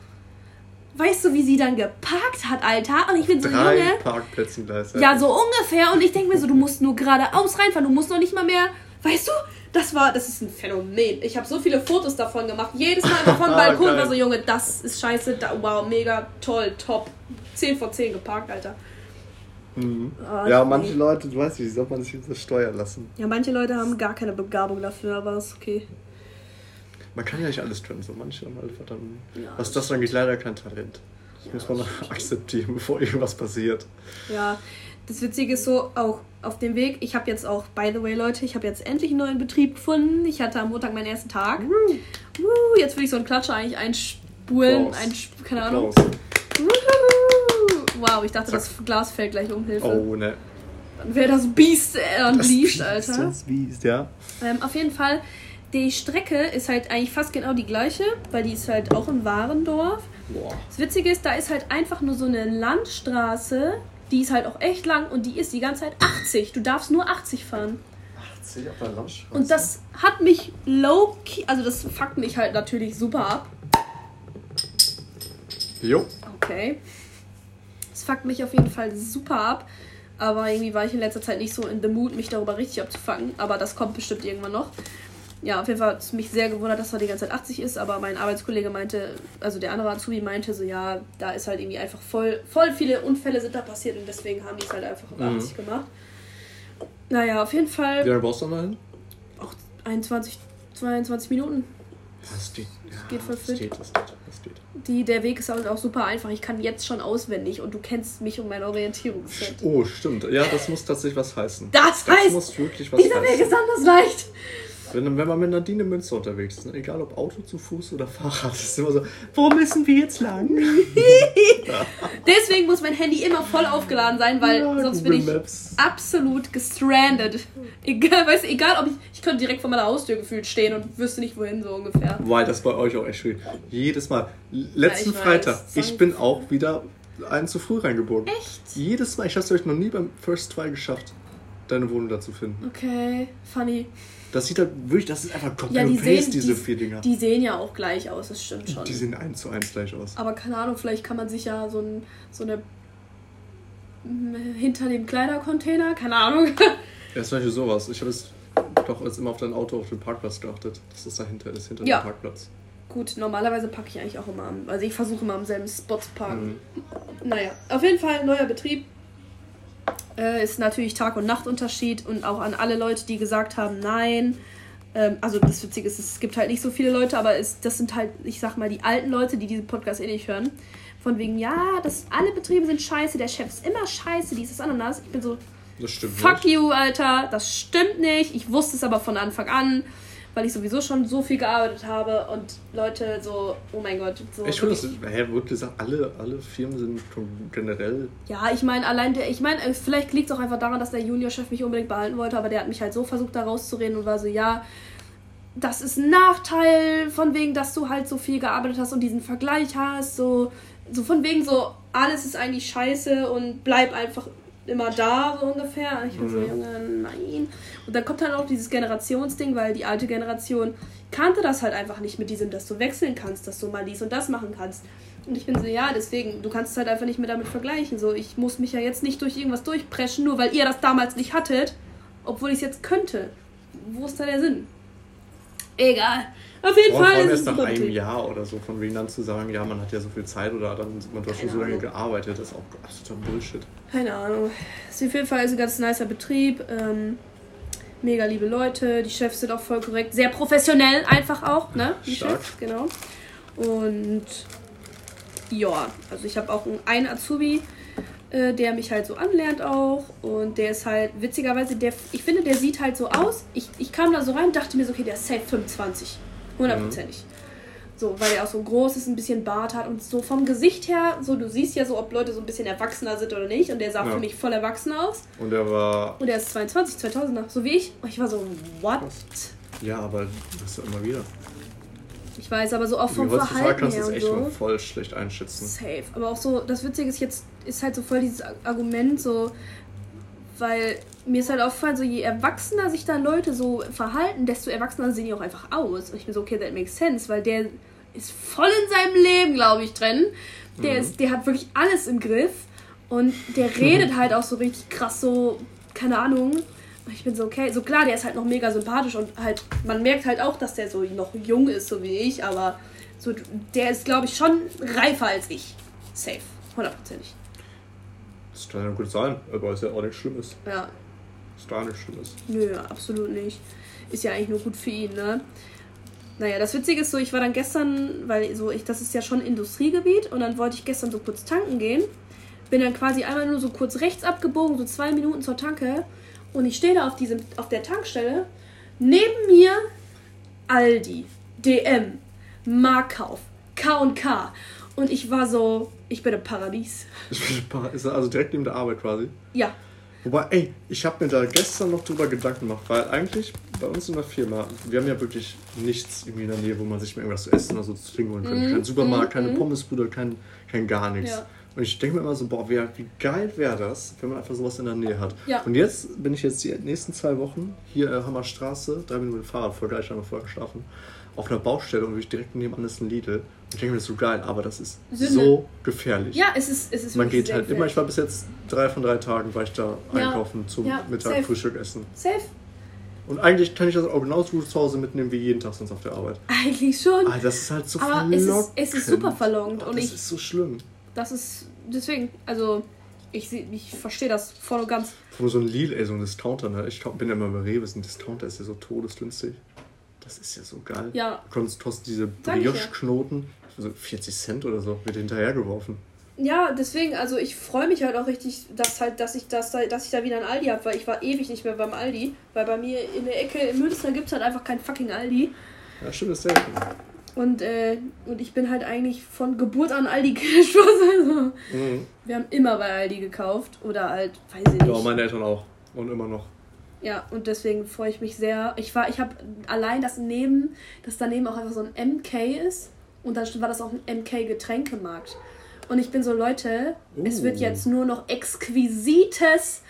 A: Weißt du, wie sie dann geparkt hat, Alter? Und ich bin so,
B: Drei
A: Junge.
B: Parkplätzen gleichzeitig.
A: Ja, so ungefähr. Und ich denke mir so, du musst nur geradeaus reinfahren. Du musst noch nicht mal mehr. Weißt du, das war, das ist ein Phänomen. Ich habe so viele Fotos davon gemacht. Jedes Mal einfach vom Balkon war so, Junge, das ist scheiße. Da, wow, mega toll, top. 10 von 10 geparkt, Alter.
B: Mhm.
A: Ah,
B: Ja,
A: nee.
B: manche Leute, du weißt nicht, wie soll man sich das steuern lassen?
A: Ja, manche Leute haben gar keine Begabung dafür, aber ist okay.
B: Man kann ja nicht alles können, so manche haben einfach dann.
A: Ja,
B: was das angeht, leider kein Talent. Das muss man akzeptieren, bevor irgendwas passiert.
A: Ja, das Witzige ist so, auch auf dem Weg, ich habe jetzt auch, by the way, Leute, ich habe jetzt endlich einen neuen Betrieb gefunden. Ich hatte am Montag meinen ersten Tag. Woo, jetzt will ich so einen Klatscher eigentlich einspulen. Ein, keine Ahnung. Wow, ich dachte,
B: Zack.
A: das Glas fällt gleich um Hilfe.
B: Oh, ne.
A: Dann wäre das Biest äh, unleashed,
B: Das
A: Alter.
B: Das Biest, ja.
A: Ähm, auf jeden Fall, die Strecke ist halt eigentlich fast genau die gleiche, weil die ist halt auch in Warendorf.
B: Boah.
A: Das Witzige ist, da ist halt einfach nur so eine Landstraße, die ist halt auch echt lang und die ist die ganze Zeit 80. Du darfst nur 80 fahren.
B: 80 auf der Landstraße.
A: Und das hat mich low key, also das fuckt mich halt natürlich super ab.
B: Jo.
A: Okay. Das fuckt mich auf jeden Fall super ab. Aber irgendwie war ich in letzter Zeit nicht so in the mood, mich darüber richtig abzufangen. Aber das kommt bestimmt irgendwann noch. Ja, auf jeden Fall hat es mich sehr gewundert, dass da die ganze Zeit 80 ist. Aber mein Arbeitskollege meinte, also der andere Azubi meinte so, ja, da ist halt irgendwie einfach voll, voll viele Unfälle sind da passiert und deswegen haben die es halt einfach auf
B: Mhm.
A: 80 gemacht. Naja, auf jeden Fall
B: Wie lange brauchst du noch hin?
A: auch 21, 22 Minuten.
B: Das geht. Ja,
A: geht voll
B: das
A: fit.
B: geht, das geht, das geht.
A: Die, der Weg ist halt auch super einfach. Ich kann jetzt schon auswendig und du kennst mich und mein Orientierungsset.
B: Oh, stimmt. Ja, das muss tatsächlich was heißen.
A: Das
B: Das
A: heißt,
B: muss wirklich was
A: dieser Weg
B: heißen.
A: ist anders leicht.
B: Wenn, wenn man mit Nadine Münster unterwegs ist, ne? egal ob Auto, zu Fuß oder Fahrrad, ist immer so, wo müssen wir jetzt lang?
A: Deswegen muss mein Handy immer voll aufgeladen sein, weil
B: Ja,
A: sonst
B: Google
A: bin ich
B: Maps.
A: absolut gestrandet. Egal, weißt, egal ob ich, ich könnte direkt vor meiner Haustür gefühlt stehen und wüsste nicht wohin so ungefähr.
B: Weil das bei euch auch echt schwierig. Jedes Mal. Letzten
A: Ja, ich
B: Freitag,
A: weiß.
B: ich bin auch wieder einen zu früh reingebogen.
A: Echt?
B: Jedes Mal, ich habe es euch noch nie beim First Try geschafft, deine Wohnung da zu finden.
A: Okay, funny.
B: Das sieht halt wirklich, das ist einfach Copy
A: Ja, die
B: and Paste,
A: sehen,
B: diese
A: die,
B: vier Dinger.
A: die sehen ja auch gleich aus, das stimmt schon.
B: Die sehen eins zu eins gleich aus.
A: Aber keine Ahnung, vielleicht kann man sich ja so, ein, so eine hinter dem Kleidercontainer, keine Ahnung.
B: Ja, ist zum Beispiel sowas. Ich habe es doch jetzt immer auf dein Auto auf den Parkplatz geachtet, dass das dahinter ist, hinter
A: Ja.
B: dem Parkplatz.
A: Gut, normalerweise packe ich eigentlich auch immer am, also ich versuche immer am selben Spot zu parken.
B: Mhm.
A: Naja, auf jeden Fall neuer Betrieb. Äh, ist natürlich Tag- und Nachtunterschied und auch an alle Leute, die gesagt haben, nein. Ähm, also das Witzige ist, es gibt halt nicht so viele Leute, aber es, das sind halt, ich sag mal, die alten Leute, die diesen Podcast eh nicht hören. Von wegen, ja, das, alle Betriebe sind scheiße, der Chef ist immer scheiße, dieses Ananas. Ich bin so,
B: Das stimmt
A: fuck
B: nicht.
A: you, Alter, das stimmt nicht. Ich wusste es aber von Anfang an, weil ich sowieso schon so viel gearbeitet habe und Leute so, oh mein Gott, so.
B: Ich finde,
A: wirklich-
B: das, hä, wird gesagt, alle, alle Firmen sind schon generell.
A: Ja, ich meine, allein der, ich meine, äh, vielleicht liegt es auch einfach daran, dass der Juniorchef mich unbedingt behalten wollte, aber der hat mich halt so versucht, da rauszureden und war so, ja, das ist ein Nachteil, von wegen, dass du halt so viel gearbeitet hast und diesen Vergleich hast, so, so von wegen so, alles ist eigentlich scheiße und bleib einfach immer da, so ungefähr. Und ich bin so,
B: Mhm.
A: Junge, nein. Und dann kommt halt auch dieses Generationsding, weil die alte Generation kannte das halt einfach nicht mit diesem, dass du wechseln kannst, dass du mal dies und das machen kannst. Und ich bin so, ja, deswegen, du kannst es halt einfach nicht mehr damit vergleichen. So, ich muss mich ja jetzt nicht durch irgendwas durchpreschen, nur weil ihr das damals nicht hattet, obwohl ich es jetzt könnte. Wo ist da der Sinn? Egal. Auf jeden
B: Vor vor
A: Fall
B: allem
A: ist
B: erst
A: es
B: nach
A: super
B: einem. Jahr oder so, von wegen dann zu sagen, ja, man hat ja so viel Zeit oder dann man hat schon so lange gearbeitet, ist auch absoluter Bullshit.
A: Keine Ahnung. Es ist auf jeden Fall ist ein ganz nicer Betrieb. Ähm, mega liebe Leute. Die Chefs sind auch voll korrekt. Sehr professionell einfach auch, ne? Die
B: Stark.
A: Chefs, genau. Und ja, also ich habe auch einen Azubi, äh, der mich halt so anlernt auch. Und der ist halt, witzigerweise, der, ich finde, der sieht halt so aus. Ich, ich kam da so rein dachte mir so, okay, der ist safe 25. Hundertprozentig. So, weil er auch so groß ist, ein bisschen Bart hat und so vom Gesicht her, so du siehst ja so, ob Leute so ein bisschen erwachsener sind oder nicht. Und der sah
B: Ja.
A: für mich voll erwachsen aus.
B: Und er war,
A: Und er ist 22, 2000er, so wie ich. Und ich war so, what?
B: ja, aber das ist ja immer wieder.
A: Ich weiß, aber so auch vom
B: Wie
A: Verhalten
B: kannst du
A: her
B: es echt mal
A: so.
B: voll schlecht einschätzen.
A: Safe. Aber auch so, das Witzige ist jetzt, ist halt so voll dieses Argument, so, weil mir ist halt aufgefallen, so je erwachsener sich da Leute so verhalten, desto erwachsener sehen die auch einfach aus. Und ich bin so, okay, that makes sense, weil der ist voll in seinem Leben, glaube ich, drin. Der,
B: Mhm.
A: ist, der hat wirklich alles im Griff. Und der redet halt auch so richtig krass, so, keine Ahnung. Und ich bin so, okay, so klar, der ist halt noch mega sympathisch und halt, man merkt halt auch, dass der so noch jung ist, so wie ich, aber so, der ist, glaube ich, schon reifer als ich. Safe. Hundertprozentig.
B: Das kann ja gut sein, aber ist ja auch nichts Schlimmes.
A: Ja.
B: Ist gar nichts Schlimmes.
A: Nö, absolut nicht. Ist ja eigentlich nur gut für ihn, ne? Naja, das Witzige ist so, ich war dann gestern, weil so ich, das ist ja schon Industriegebiet und dann wollte ich gestern so kurz tanken gehen. Bin dann quasi einmal nur so kurz rechts abgebogen, so zwei Minuten zur Tanke. Und ich stehe da auf, diesem, auf der Tankstelle. Neben mir Aldi, DM, Markauf, K&K. Und ich war so, ich bin im Paradies.
B: Ist also direkt neben der Arbeit quasi.
A: Ja,
B: Wobei, ey, ich habe mir da gestern noch drüber Gedanken gemacht, weil eigentlich bei uns in der Firma, wir haben ja wirklich nichts irgendwie in der Nähe, wo man sich mal irgendwas zu essen oder so zu trinken holen könnte.
A: Mhm,
B: Kein Supermarkt, keine
A: mhm.
B: Pommesbude, kein, kein gar nichts.
A: Ja.
B: Und ich denke mir immer so, boah, wär, wie geil wäre das, wenn man einfach sowas in der Nähe hat.
A: Ja.
B: Und jetzt bin ich jetzt die nächsten zwei Wochen hier äh, Hammerstraße, drei Minuten Fahrrad, voll geil, ich habe vorher geschlafen, auf einer Baustelle und wirklich direkt nebenan ist ein Lidl. Und ich denke mir, das ist so geil, aber das ist
A: Sünde.
B: so gefährlich.
A: ja, es ist, es ist
B: Man geht halt immer, ich war bis jetzt drei von drei Tagen, war ich da
A: Ja.
B: einkaufen zum
A: Ja,
B: Mittag,
A: safe.
B: Frühstück essen.
A: Safe.
B: Und eigentlich kann ich das auch genauso gut zu Hause mitnehmen wie jeden Tag sonst auf der Arbeit.
A: Eigentlich schon.
B: Ah, das ist halt so
A: Aber es ist, es ist super verlockend
B: Oh,
A: und
B: das
A: ich,
B: ist so schlimm.
A: das ist, deswegen, also, ich, ich verstehe das voll und ganz.
B: Vor so ein Lidl, ey, so ein Discounter, ne? Ich bin ja immer bei Rewe, ein Discounter ist ja so todesgünstig. Das ist ja so geil.
A: Ja.
B: Du kannst kostet diese. Brioche-Knoten, so 40 Cent oder so, wird hinterhergeworfen.
A: Ja, deswegen, also ich freue mich halt auch richtig, dass halt, dass ich das da, dass ich da wieder ein Aldi habe, weil ich war ewig nicht mehr beim Aldi, weil bei mir in der Ecke in Münster gibt es halt einfach kein fucking Aldi.
B: Ja, stimmt, ist selten.
A: Und, äh, und ich bin halt eigentlich von Geburt an Aldi geschlossen. Also.
B: Mhm.
A: Wir haben immer bei Aldi gekauft oder halt, weiß ich nicht.
B: Ja, meine Eltern auch. Und immer noch.
A: Ja, und deswegen freue ich mich sehr. Ich war, ich habe allein das neben, dass daneben auch einfach so ein MK ist und dann war das auch ein MK Getränkemarkt. Und ich bin so, Leute, es wird
B: Uh.
A: jetzt nur noch exquisites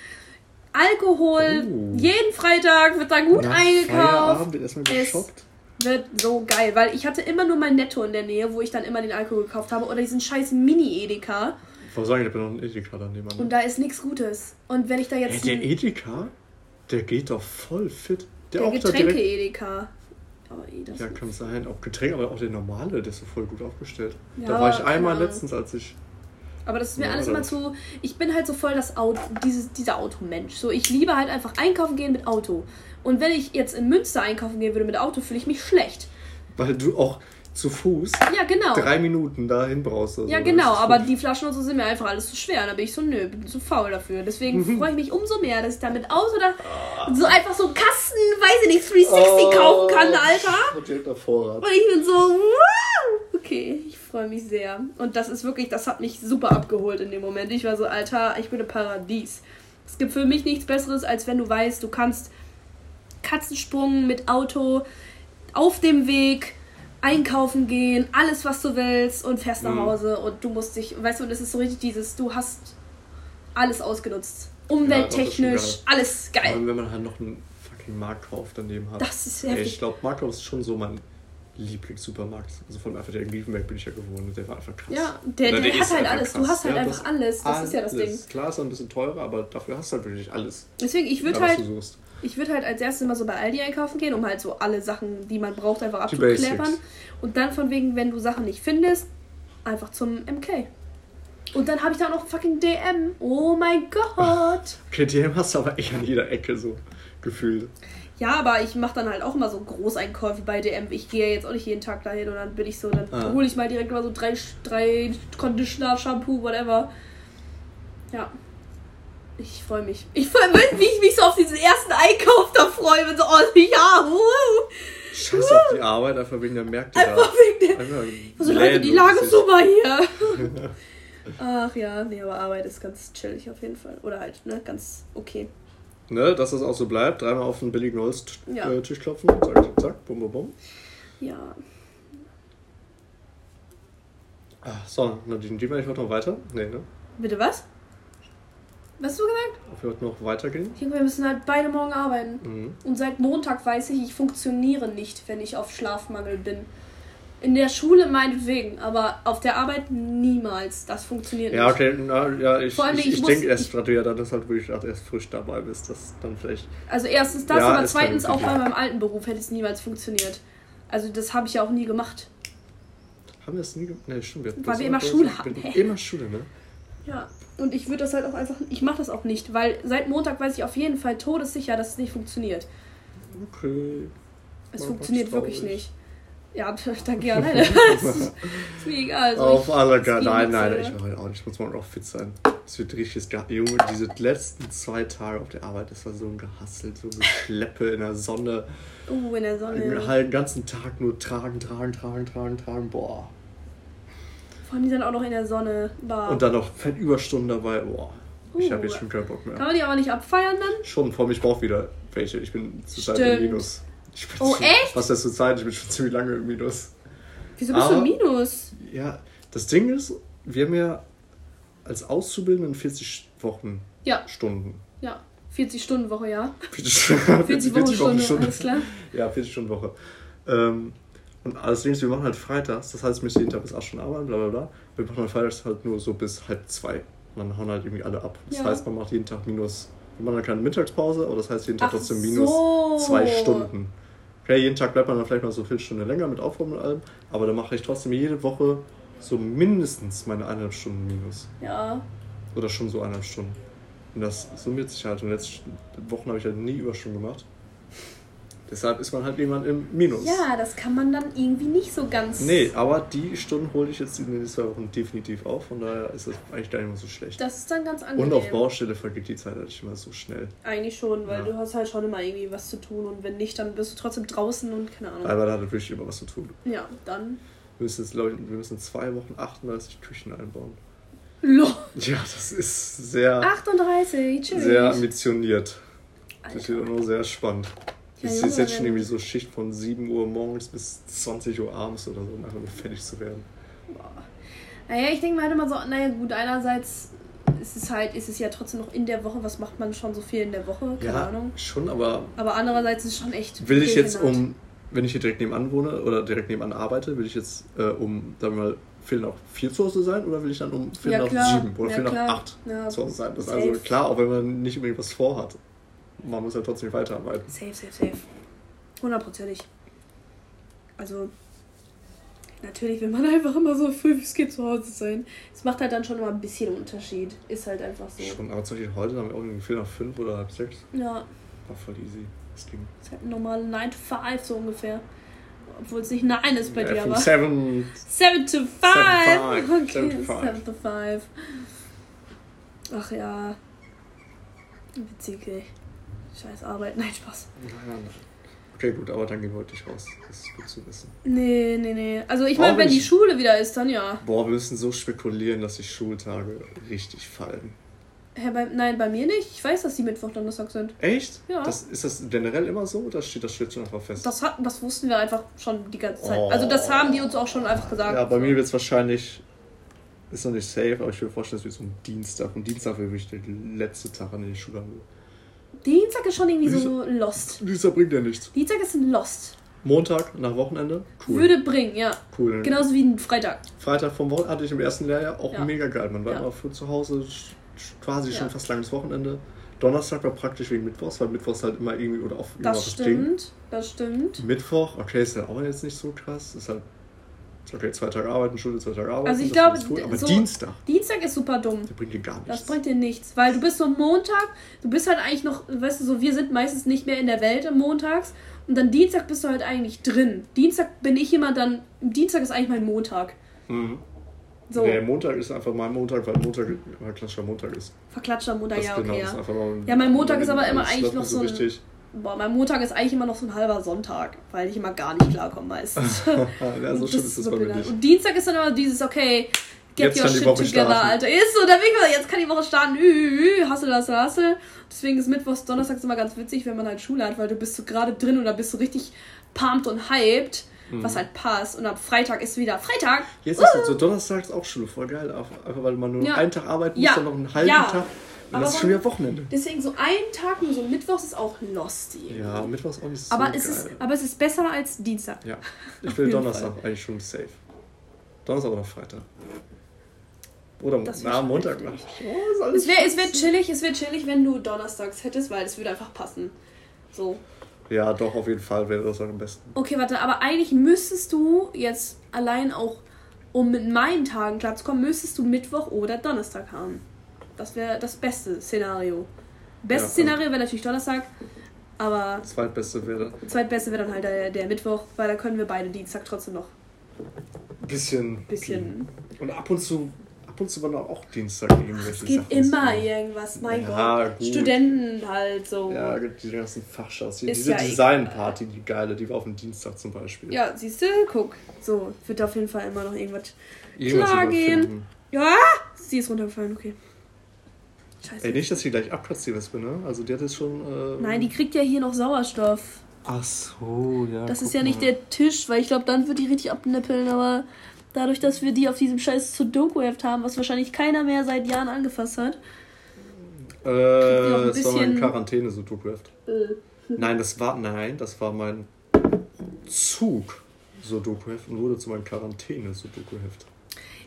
A: Alkohol.
B: Uh.
A: Jeden Freitag wird da gut
B: Nach
A: eingekauft.
B: Wird erstmal
A: Es
B: geshoppt.
A: wird so geil, weil ich hatte immer nur mein Netto in der Nähe, wo ich dann immer den Alkohol gekauft habe. Oder diesen scheiß Mini-Edeka.
B: Ich wollte sagen, ich habe ja noch einen Edeka daneben.
A: Und da ist nichts Gutes. Und wenn ich da jetzt.
B: der
A: ein-
B: Edeka, der geht doch voll fit. Der,
A: der. Getränke-Edeka. Aber eh,
B: Ja, kann sein. Auch Getränke, aber auch der normale, der ist so voll gut aufgestellt.
A: Ja,
B: da war ich einmal
A: Ahnung.
B: letztens, als ich.
A: Aber das ist mir
B: Ja,
A: alles immer zu. Ich bin halt so voll das Auto, dieses, dieser Automensch. So, ich liebe halt einfach einkaufen gehen mit Auto. Und wenn ich jetzt in Münster einkaufen gehen würde mit Auto, fühle ich mich schlecht.
B: Weil du auch zu Fuß
A: Ja, genau.
B: drei Minuten dahin brauchst. oder
A: Ja,
B: so.
A: genau, aber die Flaschen und so sind mir einfach alles zu schwer. Da bin ich so, nö, bin zu faul dafür. Deswegen
B: Mhm.
A: freue ich mich umso mehr, dass ich da mit Auto da so einfach so einen Kasten, weiß ich nicht, 360 kaufen kann, Alter.
B: Und direkt auf Vorrat.
A: Und ich bin so, wow! Okay, ich freue mich sehr. Und das ist wirklich, das hat mich super abgeholt in dem Moment. Ich war so, Alter, ich bin im Paradies. Es gibt für mich nichts Besseres, als wenn du weißt, du kannst Katzensprung mit Auto auf dem Weg einkaufen gehen, alles was du willst und fährst nach
B: Mhm.
A: Hause und du musst dich, weißt du, und es ist so richtig dieses, du hast alles ausgenutzt.
B: Ja,
A: Umwelttechnisch,
B: das ist
A: alles
B: Vor
A: geil.
B: allem, wenn man halt noch einen fucking Marktkauf daneben hat.
A: Das ist
B: Ey,
A: heftig.
B: ich glaube, Marktkauf ist schon so mein Lieblingssupermarkt. Also von einfach der in Griefenberg bin ich ja gewohnt. Der war einfach krass.
A: Ja, der, der,
B: der
A: hat halt alles. Du
B: krass.
A: hast halt
B: Ja,
A: einfach
B: das-
A: alles. Das ist ja das Ding.
B: Alles. Klar ist er ein bisschen teurer, aber dafür hast du halt wirklich alles.
A: Deswegen, ich würde
B: ja,
A: halt,
B: du.
A: Ich würde halt als erstes immer so bei Aldi einkaufen gehen, um halt so alle Sachen, die man braucht, einfach abzukläppern. Und dann von wegen, wenn du Sachen nicht findest, einfach zum MK. Und dann habe ich da noch fucking DM. Oh mein Gott.
B: Okay, DM hast du aber echt an jeder Ecke so gefühlt.
A: Ja, aber ich mache dann halt auch immer so Großeinkäufe bei DM. Ich gehe jetzt auch nicht jeden Tag dahin und dann bin ich so, dann
B: Ah.
A: hole ich mal direkt mal so drei, drei Conditioner, Shampoo, whatever. Ja. Ich freue mich. Ich freue mich, wie ich mich so auf diesen ersten Einkauf da freue. Bin so, oh ja, wuhu.
B: Scheiß auf die Arbeit, einfach wegen der Märkte
A: Einfach
B: da.
A: wegen der. Also Leute, die Lage ist super hier. Ach ja, nee, aber Arbeit ist ganz chillig auf jeden Fall. Oder halt, ne, ganz okay.
B: Ne, dass das auch so bleibt. Dreimal auf den billigen Holztisch
A: Ja.
B: äh, Tisch klopfen. Zack, zack, zack. Bum, bum, bum.
A: Ja.
B: Ah, so, Nadine, wir nicht heute noch weiter? Nee, ne?
A: Bitte was? Was hast du gesagt?
B: Ob wir heute noch weitergehen?
A: Junge, wir müssen halt beide morgen arbeiten.
B: Mhm.
A: Und seit Montag weiß ich, ich funktioniere nicht, wenn ich auf Schlafmangel bin. In der Schule meinetwegen, aber auf der Arbeit niemals. Das funktioniert
B: Ja,
A: nicht.
B: okay, na, ja, ich,
A: Vor allem,
B: ich,
A: ich
B: ich denke erst,
A: ich-
B: dass du ja dann das halt wirklich auch erst frisch dabei bist, dass dann vielleicht.
A: Also erstens das,
B: Ja,
A: aber zweitens auch bei meinem alten Beruf hätte es niemals funktioniert. Also das habe ich ja auch nie gemacht.
B: Haben wir das nie gemacht? Nee, stimmt. Wir,
A: Weil wir immer Schule hatten.
B: hatten Immer Schule, ne?
A: Ja. Und ich würde das halt auch einfach, ich mache das auch nicht, weil seit Montag weiß ich auf jeden Fall todessicher, dass es nicht funktioniert.
B: Okay.
A: Es
B: Oh,
A: funktioniert wirklich nicht. Ja, danke ja, leider. ist, ist mir egal. Also
B: Auf alle
A: geht
B: Nein, nein,
A: so,
B: ich mache heute auch nicht. Ich muss morgen auch fit sein. Es wird richtig Junge, diese letzten zwei Tage auf der Arbeit, das war so ein Gehasselt, so ein Geschleppe in der Sonne.
A: Oh, in der Sonne.
B: Den ganzen Tag nur tragen, tragen, tragen, tragen, tragen. Boah.
A: Allem die dann auch noch in der Sonne. Bah.
B: Und dann noch fett Überstunden dabei. Boah. Ich habe
A: Uh.
B: jetzt schon keinen Bock mehr.
A: Kann man die aber nicht abfeiern dann?
B: Schon, vor mich brauche wieder welche. Ich bin zurzeit im Minus. Ich bin
A: Oh,
B: schon,
A: echt?
B: Was ist zur Zeit? Ich bin schon ziemlich lange im Minus.
A: Wieso bist du
B: Aber-
A: im Minus?
B: Ja, das Ding ist, wir haben ja als Auszubildenden 40 Wochen
A: Ja,
B: Stunden.
A: ja. 40 Stunden Woche, ja.
B: 40, 40,
A: 40 Wochenstunde, alles klar.
B: Ja, 40 Stunden Woche. Ähm, und alles Ding ist, wir machen halt freitags, das heißt, wir müssen jeden Tag bis 8 Stunden arbeiten, bla bla bla. Wir machen halt freitags halt nur so bis halb zwei. Und dann hauen halt irgendwie alle ab. Das
A: Ja.
B: heißt, man macht jeden Tag minus, wir machen dann keine Mittagspause, aber das heißt jeden Tag
A: Ach
B: trotzdem minus
A: so.
B: zwei Stunden. Okay, jeden Tag bleibt man dann vielleicht mal so eine Viertelstunde länger mit Aufräumen und allem, aber dann mache ich trotzdem jede Woche so mindestens meine eineinhalb Stunden minus.
A: Ja.
B: Oder schon so eineinhalb Stunden. Und das summiert sich halt. Und letzte Wochen habe ich halt nie Überstunden gemacht. Deshalb ist man halt irgendwann im Minus.
A: Ja, das kann man dann irgendwie nicht so ganz.
B: Nee, aber die Stunden hole ich jetzt in den zwei Wochen definitiv auf. Von daher ist das eigentlich gar nicht mehr so schlecht.
A: Das ist dann ganz angenehm.
B: Und auf Baustelle vergeht die Zeit halt nicht immer so schnell.
A: Eigentlich schon, weil
B: Ja.
A: du hast halt schon immer irgendwie was zu tun und wenn nicht, dann bist du trotzdem draußen und keine Ahnung.
B: Aber da hat wirklich immer was zu tun.
A: Ja, dann.
B: Wir müssen jetzt, glaube ich, wir müssen zwei Wochen 38 Küchen einbauen.
A: Lo.
B: Ja, das ist sehr,
A: 38, tschüss.
B: sehr ambitioniert. Das wird auch noch sehr spannend. Es ist jetzt schon irgendwie so Schicht von 7 Uhr morgens bis 20 Uhr abends oder so, um einfach nur fertig zu werden.
A: Naja, ich denke mir halt immer so, naja gut, einerseits ist es halt, ist es ja trotzdem noch in der Woche, was macht man schon so viel in der Woche, keine
B: ja,
A: Ahnung.
B: schon, aber
A: Aber andererseits ist es schon echt.
B: will ich jetzt um, wenn ich hier direkt nebenan wohne oder direkt nebenan arbeite, will ich jetzt äh, um, sagen wir mal, Viertel nach vier zu Hause sein oder will ich dann um Viertel
A: Ja,
B: nach
A: klar.
B: sieben oder
A: Ja, klar.
B: nach acht
A: Ja,
B: zu Hause sein? Das ist
A: safe.
B: also klar, auch wenn man nicht unbedingt was vorhat. Man muss ja trotzdem weiterarbeiten.
A: Safe, safe, safe. Hundertprozentig. Also, natürlich will man einfach immer so früh wie es geht zu Hause sein. Es macht halt dann schon immer ein bisschen Unterschied. Ist halt einfach so.
B: Schon, aber zum Beispiel heute haben wir auch irgendwie Viertel nach fünf oder halb sechs.
A: Ja,
B: War voll easy. Das ging.
A: ist halt ein normaler 9 to 5 so ungefähr. Obwohl es nicht 9 ist bei
B: Ja,
A: dir, aber.
B: seven
A: 7 to 5!
B: five.
A: Okay,
B: Seven to five.
A: 7 to 5. Ach ja. Witzig, ey. Scheiß Arbeit. Nein, Spaß.
B: Okay, gut, aber dann gehen wir heute nicht raus. Das ist gut zu wissen.
A: Nee, nee, nee. Also ich meine, wenn
B: bin
A: die
B: ich-
A: Schule wieder ist, dann ja.
B: Boah, wir müssen so spekulieren, dass die Schultage richtig fallen.
A: Hä, bei, nein, bei mir nicht. Ich weiß, dass die Mittwoch, Donnerstag sind.
B: Echt?
A: Ja.
B: Das, ist das generell immer so oder steht das steht schon einfach fest?
A: Das, hat, das wussten wir einfach schon die ganze Zeit.
B: Oh.
A: Also das haben die uns auch schon einfach gesagt.
B: ja, bei mir wird es wahrscheinlich. Ist noch nicht safe, aber ich will vorstellen, es wird so ein Dienstag. Und Dienstag wird wirklich der letzte Tag, an dem ich Schule habe.
A: Dienstag ist schon irgendwie so Lost.
B: Dienstag bringt ja nichts.
A: Dienstag ist ein Lost.
B: Montag nach Wochenende? Cool.
A: Würde bringen, ja.
B: cool.
A: Genauso wie ein Freitag.
B: Freitag vom Wochenende hatte ich im ersten Lehrjahr auch
A: Ja.
B: mega geil. Man war
A: Ja.
B: immer früh zu Hause, quasi schon fast langes Wochenende. Donnerstag war praktisch wegen Mittwochs, weil Mittwochs halt immer irgendwie oder auf
A: Das
B: Ding.
A: stimmt. Das stimmt.
B: Mittwoch, okay, ist ja auch jetzt nicht so krass. Ist halt, okay, zwei Tage arbeiten, Schule, zwei Tage arbeiten.
A: Also ich
B: das
A: glaube,
B: cool. Aber
A: so-
B: Dienstag,
A: Dienstag ist super dumm.
B: der bringt dir gar nichts.
A: Das bringt dir nichts, weil du bist so Montag, du bist halt eigentlich noch, weißt du, so wir sind meistens nicht mehr in der Welt am Montags und dann Dienstag bist du halt eigentlich drin. Dienstag bin ich immer dann, Dienstag ist eigentlich mein Montag.
B: Mhm.
A: So,
B: Nee, Montag ist einfach mein Montag, weil Montag mein klassischer Montag ist.
A: verklatschter Montag,
B: Das
A: ja,
B: genau,
A: okay,
B: das
A: ja. Ja, mein Montag ist aber
B: das
A: immer eigentlich noch so ein-
B: richtig.
A: Boah, mein Montag ist eigentlich immer noch so ein halber Sonntag, weil ich immer gar nicht klarkomme meistens.
B: ja, so
A: Und
B: schlimm ist das bei mir nicht.
A: Und Dienstag ist dann immer dieses, okay, get
B: Jetzt
A: your shit together,
B: starten.
A: Alter. Ist so, da bin ich mal, jetzt kann die Woche starten. Ü, hassel, hassel, hassel. Deswegen ist Mittwochs, Donnerstags immer ganz witzig, wenn man halt Schule hat, weil du bist so gerade drin und da bist du richtig pumped und hyped,
B: Mhm.
A: was halt passt. Und am Freitag ist wieder Freitag.
B: Jetzt ist so Donnerstags auch Schule, voll geil. Einfach weil man nur
A: Ja.
B: einen Tag arbeiten
A: Ja.
B: muss, dann noch einen halben
A: Ja.
B: Tag. Und
A: Aber
B: das ist schon wieder Wochenende.
A: Deswegen so ein Tag, nur so Mittwochs ist auch lost. irgendwie.
B: Ja, Mittwoch ist auch nicht so
A: aber,
B: geil.
A: es ist, aber es ist besser als Dienstag.
B: Ja, ich will Donnerstag eigentlich schon safe. Donnerstag oder Freitag. Oder na, Montag. Oh,
A: Es wäre es wär chillig, es wäre chillig, wenn du Donnerstags hättest, weil es würde einfach passen. So.
B: Ja, doch, auf jeden Fall wäre das am besten.
A: Okay, warte, aber eigentlich müsstest du jetzt allein auch, um mit meinen Tagen klarzukommen, müsstest du Mittwoch oder Donnerstag haben. Das wäre das beste Szenario. Bestes
B: Ja,
A: Szenario wäre natürlich Donnerstag, aber
B: Zweitbeste wäre
A: zweitbeste wäre dann halt der, der Mittwoch, weil da können wir beide Dienstag trotzdem noch
B: ein bisschen.
A: bisschen.
B: Und ab und zu, ab und zu waren auch Dienstag irgendwelche
A: Es geht
B: Sachen.
A: immer
B: so.
A: irgendwas, mein
B: Ja,
A: Gott.
B: gut.
A: Studenten halt so.
B: Ja, die ganzen. Die,
A: Ist
B: diese
A: ja.
B: Designparty, die geile, die war auf dem Dienstag zum Beispiel.
A: Ja, siehst du, guck. So, wird auf jeden Fall immer noch irgendwas.
B: Irgendwas
A: klar gehen. Ja, sie ist runtergefallen, okay. Scheiße.
B: Ey, nicht, dass sie gleich abkratzt, die Wespe, ne? Also die hat jetzt schon. Äh,
A: Nein, die kriegt ja hier noch Sauerstoff.
B: Ach so, ja.
A: Das ist ja nicht
B: mal.
A: der Tisch, weil ich glaube, dann wird die richtig abnippeln, aber dadurch, dass wir die auf diesem scheiß Sudoku-Heft haben, was wahrscheinlich keiner mehr seit Jahren angefasst hat.
B: Äh, das war mein
A: bisschen-
B: quarantäne sudoku-Heft.
A: Äh,
B: Nein, das war. Nein, das war mein Zug Sudoku-Heft und wurde zu meinem Quarantäne Sudoku-Heft.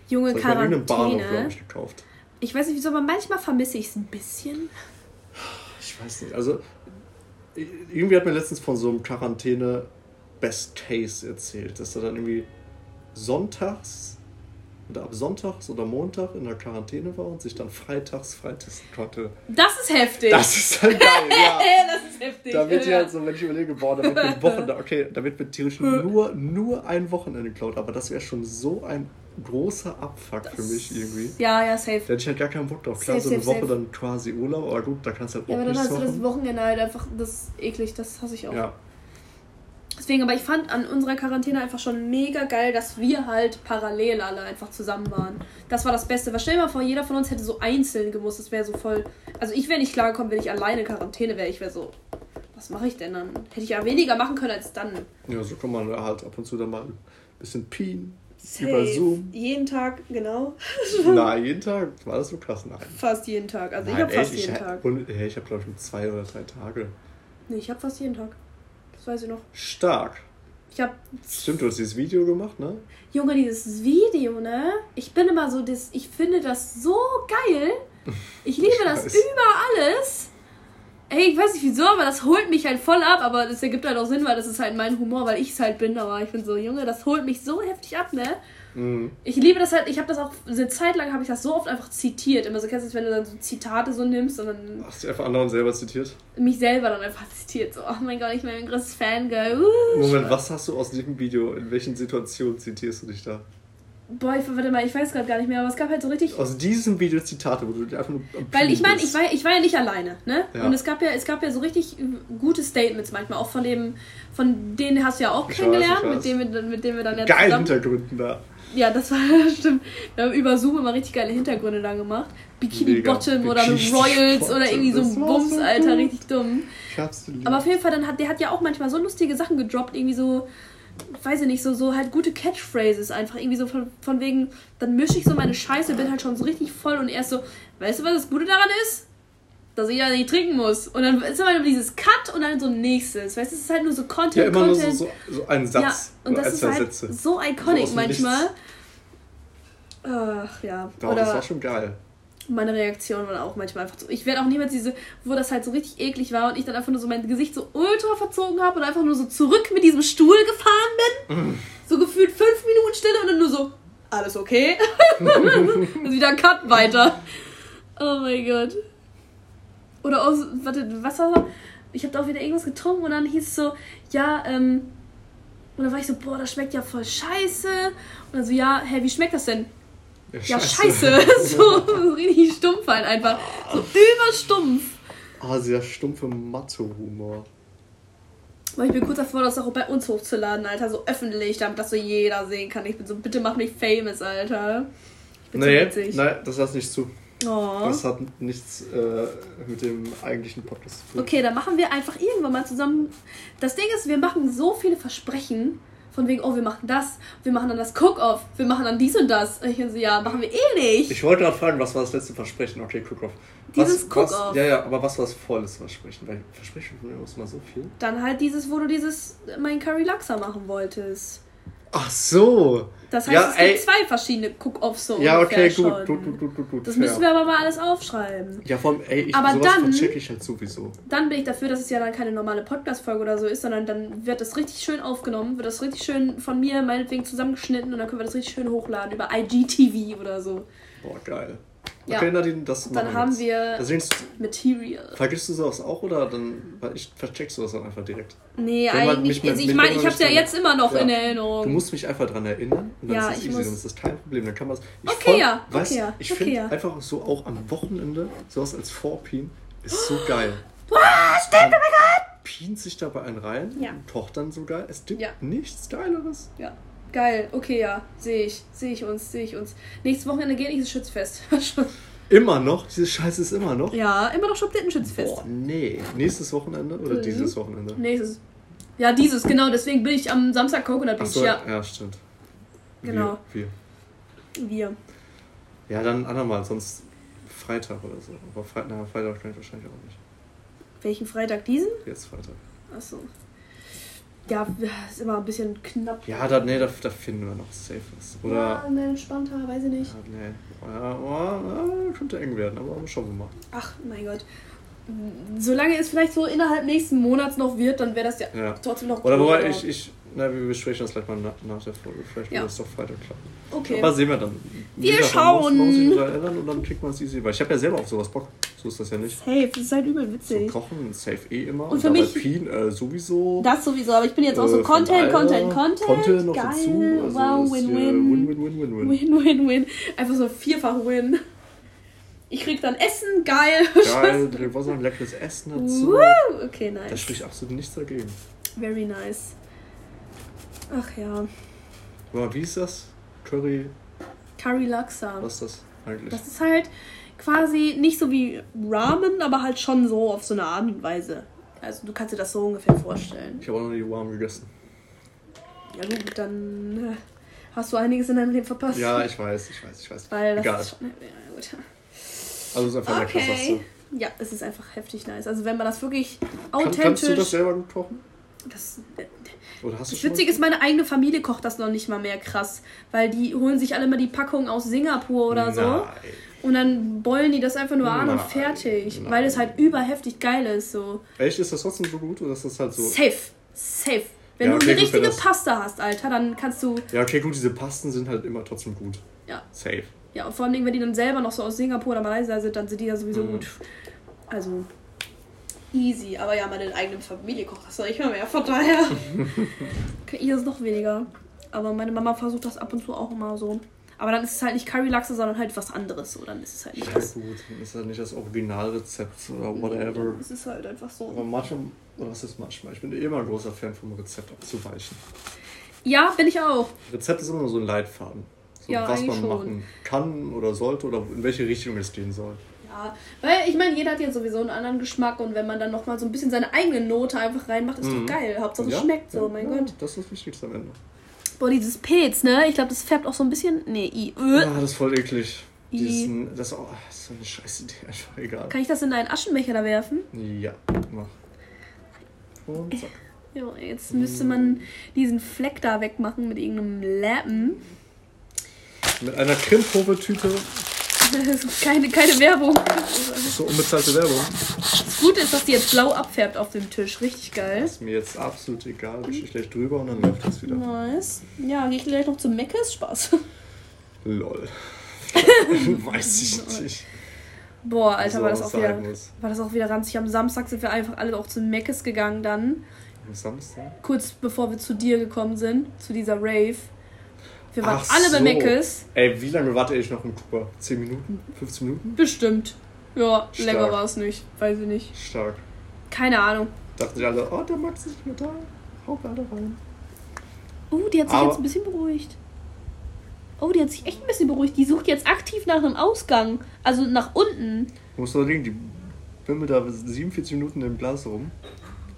A: Junge
B: Das hab ich Bahnhof, glaube
A: Quarantäne.
B: ich, gekauft.
A: Ich weiß nicht wieso, aber manchmal vermisse ich es ein bisschen.
B: Ich weiß nicht. Also, irgendwie hat mir letztens von so einem Quarantäne Best Case erzählt, dass er dann irgendwie sonntags und ab Sonntags oder Montag in der Quarantäne war und sich dann freitags freitesten konnte.
A: Das ist heftig.
B: Das ist halt geil, ja.
A: das ist heftig.
B: Da wird
A: ja.
B: ja so, wenn ich überlege, boah, da wird Wochenende, okay, da wird mit theoretisch nur, nur ein Wochenende geklaut, aber das wäre schon so ein großer Abfuck für mich irgendwie.
A: Ja, ja, safe.
B: Da hätte ich halt gar keinen Bock drauf. Klar,
A: Safe,
B: so eine
A: safe,
B: Woche
A: safe.
B: dann quasi Urlaub, aber gut, da kannst du halt auch
A: Ja, aber dann hast du das. Wochenende halt einfach, das ist eklig, das hasse ich auch.
B: Ja,
A: Deswegen, aber ich fand an unserer Quarantäne einfach schon mega geil, dass wir halt parallel alle einfach zusammen waren. Das war das Beste. Was stell dir mal vor, jeder von uns hätte so einzeln gemusst. Das wäre so voll. Also ich wäre nicht klargekommen, wenn ich alleine in Quarantäne wäre. Ich wäre so, was mache ich denn dann? Hätte ich ja weniger machen können als dann.
B: ja, so kann man halt ab und zu dann mal ein bisschen pien.
A: Safe.
B: Über Zoom.
A: Jeden Tag, genau.
B: Nein, jeden Tag. War das so krass? Nein.
A: Fast jeden Tag. Also ich
B: Nein,
A: habe fast jeden
B: ich,
A: Tag.
B: Und, hey, ich habe glaube ich zwei oder drei Tage.
A: Nee, ich habe fast jeden Tag. Das weiß ich noch.
B: Stark.
A: Ich habe
B: Stimmt, du hast dieses Video gemacht, ne?
A: Junge, dieses Video, ne? Ich bin immer so, das, ich finde das so geil. Ich liebe das
B: weiß.
A: über alles. Ey, ich weiß nicht wieso, aber das holt mich halt voll ab. Aber das ergibt halt auch Sinn, weil das ist halt mein Humor, weil ich es halt bin. Aber ich bin so, Junge, das holt mich so heftig ab, ne?
B: Mhm.
A: Ich liebe das halt, ich habe das auch, eine Zeit lang habe ich das so oft einfach zitiert. Immer so, kennst du das, wenn du dann so Zitate so nimmst und dann
B: Hast du einfach anderen selber zitiert?
A: mich selber dann einfach zitiert. So, oh mein Gott, ich bin ein größtes Fangirl. Uh,
B: Moment, was hast du aus diesem Video? In welchen Situationen zitierst du dich da?
A: Boah, ich, warte mal, ich weiß gerade gar nicht mehr, aber es gab halt so richtig
B: Aus diesem Video Zitate, wo du dir einfach nur.
A: Weil ich meine, ich war, ich war ja nicht alleine, ne?
B: Ja.
A: Und es gab ja, es gab ja so richtig gute Statements manchmal, auch von dem, von denen hast du ja auch
B: Ich
A: kennengelernt,
B: weiß,
A: mit dem wir, mit dem wir dann ja
B: Geil
A: zusammen.
B: Hintergründen da.
A: Ja, das war stimmt. Wir haben über Zoom immer richtig geile Hintergründe dann gemacht. Bikini
B: Mega.
A: Bottom oder
B: Bikini
A: Royals
B: Bottom,
A: oder irgendwie so ein Bums,
B: so
A: Alter, richtig dumm.
B: Ich hab's lieb.
A: Aber auf jeden Fall, dann hat, der hat ja auch manchmal so lustige Sachen gedroppt, irgendwie so, weiß ich nicht, so, so halt gute Catchphrases einfach. Irgendwie so von, von wegen, dann mische ich so meine Scheiße, bin halt schon so richtig voll und er ist so, weißt du, was das Gute daran ist? Dass ich ja nicht trinken muss. Und dann ist immer dieses Cut und dann so nächstes. Weißt du, es ist halt nur so Content,
B: ja, immer nur so,
A: Content.
B: so, so ein Satz.
A: ja, und
B: oder
A: das ist halt
B: Sätze.
A: so
B: So
A: iconic
B: dem
A: manchmal.
B: Nichts.
A: Ach ja.
B: Doch, das war
A: Oder
B: schon geil.
A: Meine Reaktion war auch manchmal einfach so. Ich werde auch niemals diese, wo das halt so richtig eklig war und ich dann einfach nur so mein Gesicht so ultra verzogen habe und einfach nur so zurück mit diesem Stuhl gefahren bin. So gefühlt fünf Minuten Stille und dann nur so, alles okay? und wieder Cut weiter. Oh mein Gott. Oder aus, warte, was war das? Ich habe da auch wieder irgendwas getrunken und dann hieß es so, ja, ähm, und dann war ich so, boah, das schmeckt ja voll scheiße. Und dann so, ja, hä, wie schmeckt das denn? Ja, scheiße. so, so richtig stumpf halt einfach. So überstumpf.
B: Ah, sehr stumpfe Mathe-Humor.
A: Aber ich bin kurz davor, das auch bei uns hochzuladen, Alter. So öffentlich, damit das so jeder sehen kann. Ich bin so, bitte mach mich famous, Alter. Ich bin
B: Nee,
A: so witzig.
B: nein, das lass nicht zu.
A: Oh.
B: Das hat nichts äh, mit dem eigentlichen Podcast zu tun.
A: Okay, dann machen wir einfach irgendwann mal zusammen. Das Ding ist, wir machen so viele Versprechen. Von wegen, oh, wir machen das, wir machen dann das Cook-Off, wir machen dann dies und das. Und ich so, ja, machen wir eh nicht.
B: Ich wollte gerade fragen, was war das letzte Versprechen? Okay, Cook-Off.
A: Dieses Cook-Off.
B: Ja, ja, aber was war das volles Versprechen? Weil Versprechen von mir aus mal so viel.
A: Dann halt dieses, wo du dieses, mein Curry Laksa machen wolltest.
B: Ach so.
A: Das heißt,
B: Ja,
A: es gibt
B: ey.
A: zwei verschiedene Cook-Offs so
B: Ja, okay, gut. Gut, gut, gut, gut, gut.
A: Das
B: fair.
A: müssen wir aber mal alles aufschreiben.
B: Ja, vor allem, ey, ich,
A: Aber dann-
B: vercheck ich halt sowieso.
A: Dann bin ich dafür, dass es ja dann keine normale Podcast-Folge oder so ist, sondern dann wird das richtig schön aufgenommen, wird das richtig schön von mir meinetwegen zusammengeschnitten und dann können wir das richtig schön hochladen über IGTV oder so.
B: Boah, geil.
A: Ja.
B: Okay, Nadine, das
A: dann haben
B: jetzt.
A: wir
B: Also
A: Material.
B: vergisst du sowas auch oder dann, ich vercheck sowas dann einfach direkt.
A: Nee,
B: Wenn
A: eigentlich. also ich
B: mit-
A: meine, ich
B: man
A: hab's ja jetzt immer noch
B: Ja.
A: in
B: Du
A: Erinnerung.
B: musst mich einfach dran erinnern und dann
A: Ja,
B: ist es
A: ich
B: easy,
A: muss-
B: dann ist das kein Problem. Dann kann man es.
A: Okay, ja,
B: Weißt,
A: okay,
B: ich
A: okay,
B: finde
A: ja.
B: einfach so auch am Wochenende, sowas als Vorpien, ist so geil.
A: Ah, stimmt, oh mein Gott!
B: Pient sich dabei einen rein,
A: Ja.
B: kocht dann so geil. Es gibt nichts Geileres.
A: Ja, geil. Okay, ja. Sehe ich. Sehe ich uns, sehe ich uns. Nächstes Wochenende geht das Schützfest.
B: Immer noch, diese Scheiße ist immer noch.
A: ja, immer noch Schubtittenschützfest.
B: Boah, nee. Nächstes Wochenende oder
A: Mhm.
B: dieses Wochenende?
A: Nächstes. Ja, dieses, genau. Deswegen bin ich am Samstag Coconut Beach.
B: Achso,
A: ja,
B: ja. stimmt.
A: Genau.
B: Wir, wir.
A: wir.
B: Ja, dann andermal, sonst Freitag oder so. Aber Fre na, Freitag kann ich wahrscheinlich auch nicht.
A: Welchen Freitag? Diesen?
B: Jetzt Freitag.
A: Achso. Ja, ist immer ein bisschen knapp.
B: Ja, da, nee, da, da finden wir noch safe was. Oder.
A: Ja, ne, entspannter, weiß ich nicht.
B: Ja, nee. Ja, ja, könnte eng werden, aber schauen wir mal.
A: Ach, mein Gott. Solange es vielleicht so innerhalb nächsten Monats noch wird, dann wäre das ja,
B: Ja.
A: trotzdem noch
B: Oder wobei
A: aber-
B: ich, ich Na, wir besprechen das gleich mal nach, nach der Folge. Vielleicht
A: Ja.
B: wird das doch Freitag klappen.
A: Okay.
B: Aber sehen wir dann. Wie
A: Wir
B: muss- muss sich
A: schauen.
B: erinnern und dann kriegt man es easy. Weil ich habe ja selber auf sowas Bock. So ist das ja nicht.
A: Safe, das ist halt übel
B: So
A: witzig.
B: kochen, safe eh immer.
A: Und für mich-
B: Pien, äh, sowieso.
A: Das sowieso, aber ich bin jetzt auch so
B: Äh,
A: Content, Content, Content.
B: Content noch
A: Geil.
B: dazu. Also
A: wow, Win-Win.
B: Win, win, win, win, win.
A: Win, win, win. Einfach so vierfach Win. Ich krieg dann Essen, geil.
B: Geil, was ein leckeres Essen dazu.
A: Woo! Okay,
B: Da
A: nice.
B: spricht absolut nichts dagegen.
A: Very nice. Ach ja.
B: Aber wie ist das? Curry,
A: Curry Laksa.
B: was ist das eigentlich?
A: Das ist halt quasi nicht so wie Ramen, aber halt schon so auf so eine Art und Weise. Also du kannst dir das so ungefähr vorstellen.
B: Ich habe auch noch nie warm gegessen.
A: Ja gut, dann äh, hast du einiges in deinem Leben verpasst.
B: Ja, ich weiß, ich weiß, ich weiß.
A: Weil das
B: Egal.
A: ist schon. Ja, gut.
B: Also es ist einfach lecker, sagst
A: Okay.
B: du.
A: Ja, es ist einfach heftig nice. Also wenn man das wirklich
B: Kann,
A: authentisch.
B: kannst du das selber gut kochen?
A: Das,
B: Oder hast du
A: das Witzige ist, meine eigene Familie kocht das noch nicht mal mehr krass. Weil die holen sich alle mal die Packung aus Singapur oder so.
B: Nein.
A: Und dann bollen die das einfach nur an und fertig.
B: nein.
A: Weil es halt überheftig geil ist. So.
B: Echt, ist das trotzdem so gut oder ist das halt so...
A: Safe. Safe. Wenn
B: Ja,
A: du
B: okay,
A: eine
B: gut, wenn
A: richtige
B: das-
A: Pasta hast, Alter, dann kannst du.
B: Ja, okay, gut, diese Pasten sind halt immer trotzdem gut.
A: Ja.
B: Safe.
A: Ja, und vor allem, wenn die dann selber noch so aus Singapur oder Malaysia sind, dann sind die ja sowieso
B: Mhm.
A: gut. Also. Easy. Aber ja, meine eigene Familie kocht das doch nicht mehr, mehr. Von daher. kann ich das noch weniger. Aber meine Mama versucht das ab und zu auch immer so. Aber dann ist es halt nicht Curry-Lachse, sondern halt was anderes. So, dann ist es halt nicht
B: Ja,
A: das.
B: gut, dann ist halt nicht das Originalrezept oder whatever.
A: Es ist halt einfach
B: Aber
A: so.
B: manchmal, oder was ist manchmal? Ich bin eh immer ein großer Fan vom Rezept abzuweichen.
A: Ja, bin ich auch.
B: Rezept ist immer nur so ein Leitfaden. So,
A: Ja,
B: was man
A: schon.
B: machen kann oder sollte oder in welche Richtung es gehen soll.
A: Ja, weil ich meine, jeder hat jetzt sowieso einen anderen Geschmack und wenn man dann nochmal so ein bisschen seine eigene Note einfach reinmacht, ist
B: Mhm.
A: doch geil. Hauptsache es
B: Ja?
A: schmeckt so,
B: Ja,
A: mein
B: ja,
A: Gott.
B: Das ist das Wichtigste am Ende.
A: Boah, dieses Pilz, ne? Ich glaube, das färbt auch so ein bisschen. Nee, i. Äh.
B: Ah, das ist voll eklig.
A: I.
B: Diesen, das, oh, das ist so eine scheiß Idee, einfach egal.
A: Kann ich das in einen Aschenbecher da werfen?
B: Ja, mach. Und zack.
A: Ja, jetzt müsste man diesen Fleck da wegmachen mit irgendeinem Lappen.
B: Mit einer Krimphove-Tüte,
A: Das ist keine, keine Werbung.
B: so unbezahlte Werbung.
A: Das Gute ist, dass die jetzt blau abfärbt auf dem Tisch. Richtig geil.
B: Ist mir jetzt absolut egal. Ich gleich drüber und dann läuft das wieder.
A: Nice. Ja, gehe ich gleich noch zum Meckes. Spaß.
B: Lol. Weiß ich nicht.
A: Boah, Alter,
B: So
A: war das auch wieder.
B: muss.
A: War das auch wieder ranzig. Am Samstag sind wir einfach alle auch zum Meckes gegangen dann.
B: Am Samstag?
A: kurz bevor wir zu dir gekommen sind, zu dieser Rave. Wir waren
B: Ach
A: alle bei
B: so.
A: Meckes.
B: Ey, wie lange warte ich noch im Kuba? 10 Minuten? 15 Minuten?
A: Bestimmt. Ja,
B: Stark.
A: länger war es nicht. Weiß ich nicht.
B: Stark.
A: Keine Ahnung.
B: Dachten sich alle, oh, der Max ist nicht mehr da. Hau alle rein.
A: Uh, die hat sich
B: Aber-
A: jetzt ein bisschen beruhigt. Oh, die hat sich echt ein bisschen beruhigt. Die sucht jetzt aktiv nach einem Ausgang. Also nach unten.
B: Du musst überlegen, die bimmelt da 47 Minuten im Glas rum.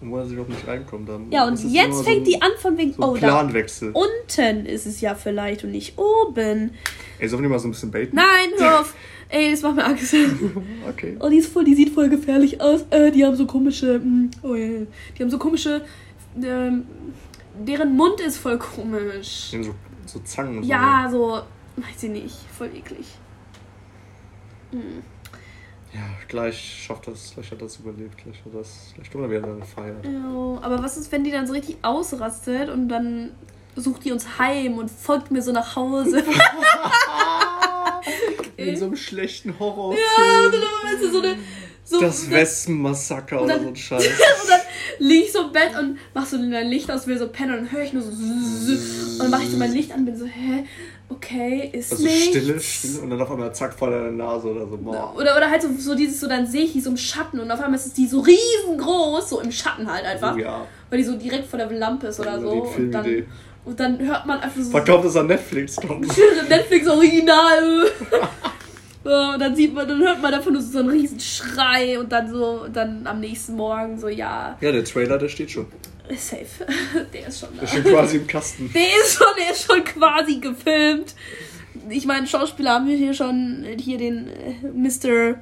B: Und wo sie überhaupt nicht reinkommt, dann.
A: Ja, und jetzt fängt
B: so
A: die
B: ein,
A: an von wegen.
B: So
A: oh, da
B: Planwechsel.
A: unten ist es ja vielleicht und nicht oben.
B: Ey, sollen wir mal so ein bisschen baiten?
A: Nein, hör auf. Ey, das macht mir Angst.
B: Okay.
A: Oh, die ist voll, die sieht voll gefährlich aus. Äh, die haben so komische, mm, oh ja, die haben so komische, ähm, deren Mund ist voll komisch.
B: Die haben so, so Zangen und
A: Ja, so, weiß ich nicht, voll eklig. Mm.
B: Ja, gleich schafft das, gleich hat das überlebt, gleich hat das, gleich tun wir wieder eine Feier.
A: Ja, aber was ist, wenn die dann so richtig ausrastet und dann sucht die uns heim und folgt mir so nach Hause?
B: In so einem schlechten
A: Ja,
B: Horrorfilm.
A: und dann weißt du, so eine, so,
B: das Wespenmassaker oder so ein Scheiß.
A: dann lieg ich so im Bett und mach so mein Licht aus, will so pennen und dann höre ich nur so und dann mach ich so mein Licht an, bin so, hä, okay, ist
B: Also
A: nichts.
B: Stille, Stille und dann auf einmal zack vor deiner Nase oder so. Boah.
A: Oder, oder halt so, so dieses, so dann sehe ich die so im Schatten und auf einmal ist die so riesengroß, so im Schatten halt einfach.
B: Ja.
A: Weil die so direkt vor der Lampe ist oder so. Und dann, und dann hört man einfach so
B: Verkauft es an Netflix, komm.
A: Netflix Original. Und dann sieht man, dann hört man nur so einen riesen Schrei und dann so, dann am nächsten Morgen so, ja,
B: Ja, der Trailer, der steht schon.
A: safe. Der ist schon da.
B: Der steht quasi im Kasten.
A: Der ist schon, der ist schon quasi gefilmt. Ich meine, Schauspieler haben wir hier schon hier den äh, Mr.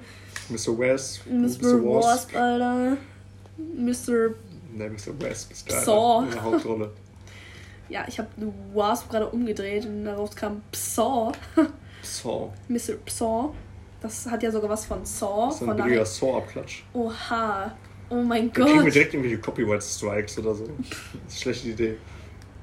B: Mr. West.
A: Mr. Wasp, Alter. Mr.
B: Ne, Mr. West ist geil.
A: Saw.
B: In der Hauptrolle.
A: Ja, ich habe Wasp gerade umgedreht und daraus kam Psaw.
B: Saw.
A: Mr. Psaw. Das hat ja sogar was von Saw.
B: Das ist ein billiger. Saw-Abklatsch.
A: Oha. Oh mein
B: Da kriegen wir
A: Gott.
B: direkt irgendwelche Copyright-Strikes oder so. Das ist eine schlechte Idee.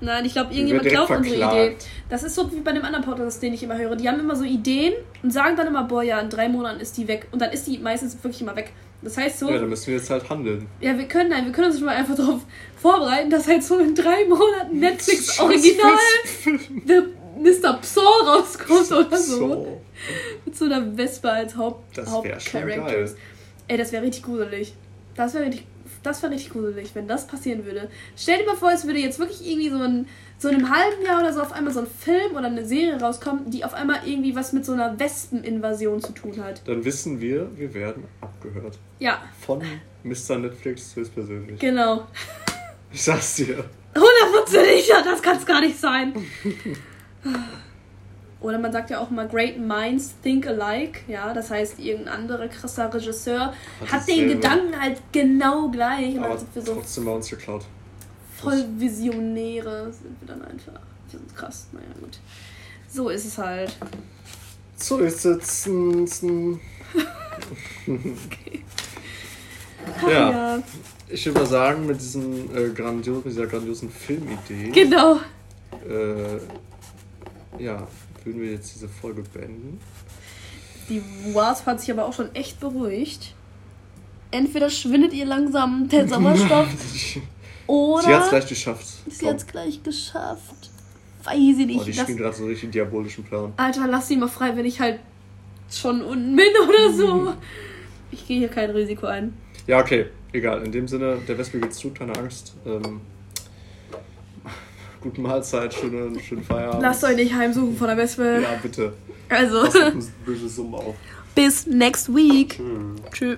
A: Nein, ich glaube, irgendjemand glaubt unsere
B: verklagt.
A: Idee. Das ist so wie bei dem anderen Podcast, den ich immer höre. Die haben immer so Ideen und sagen dann immer, boah, ja, in drei Monaten ist die weg. Und dann ist die meistens wirklich immer weg. Das heißt so,
B: Ja,
A: ja,
B: dann müssen wir jetzt halt handeln.
A: wir können, nein, wir können uns schon mal einfach darauf vorbereiten, dass halt so in drei Monaten Netflix Original The Mr. Pso rauskommt oder so. Mit so einer Wespe als Haupt
B: Das wär geil.
A: Ey, das wäre richtig gruselig. Das wäre richtig, das wäre richtig gruselig, wenn das passieren würde. Stell dir mal vor, es würde jetzt wirklich irgendwie so in so einem halben Jahr oder so auf einmal so ein Film oder eine Serie rauskommen, die auf einmal irgendwie was mit so einer Wespeninvasion zu tun hat.
B: Dann wissen wir, wir werden abgehört.
A: Ja,
B: Von Mr. Netflix höchstpersönlich.
A: genau.
B: Ich sag's dir.
A: Hundertprozentig, das kann es gar nicht sein. Oder man sagt ja auch mal, great minds think alike. Ja, das heißt, irgendein anderer krasser Regisseur
B: Hat
A: hat, den. Gedanken halt genau gleich.
B: Aber
A: sind wir so
B: trotzdem bei uns geklaut.
A: voll Visionäre sind wir dann einfach. Wir sind krass. Naja, gut. So ist es halt.
B: So ist es. mm,
A: Ach,
B: Ja. Ich würde mal sagen, mit, diesen, äh, grandios, mit dieser grandiosen Filmidee,
A: Genau.
B: äh, ja, würden wir jetzt diese Folge beenden.
A: Die Wasp hat sich aber auch schon echt beruhigt. Entweder schwindet ihr langsam der Sauerstoff oder
B: Sie hat's gleich geschafft.
A: sie hat es gleich geschafft. Weiß ich
B: Oh,
A: nicht.
B: die
A: das,
B: spielen gerade so einen richtig diabolischen Plan.
A: Alter, lass sie mal frei, wenn ich halt schon unten bin oder so. Ich gehe hier kein Risiko ein.
B: Ja, okay, egal. In dem Sinne, der Wespe geht's gut, keine Angst. Ähm, gute Mahlzeit, schöne, schönen Feierabend.
A: Lasst euch nicht heimsuchen von der Wespe.
B: Ja, bitte.
A: Also,
B: böse auf.
A: bis next week.
B: Tschüss.
A: Tschüss.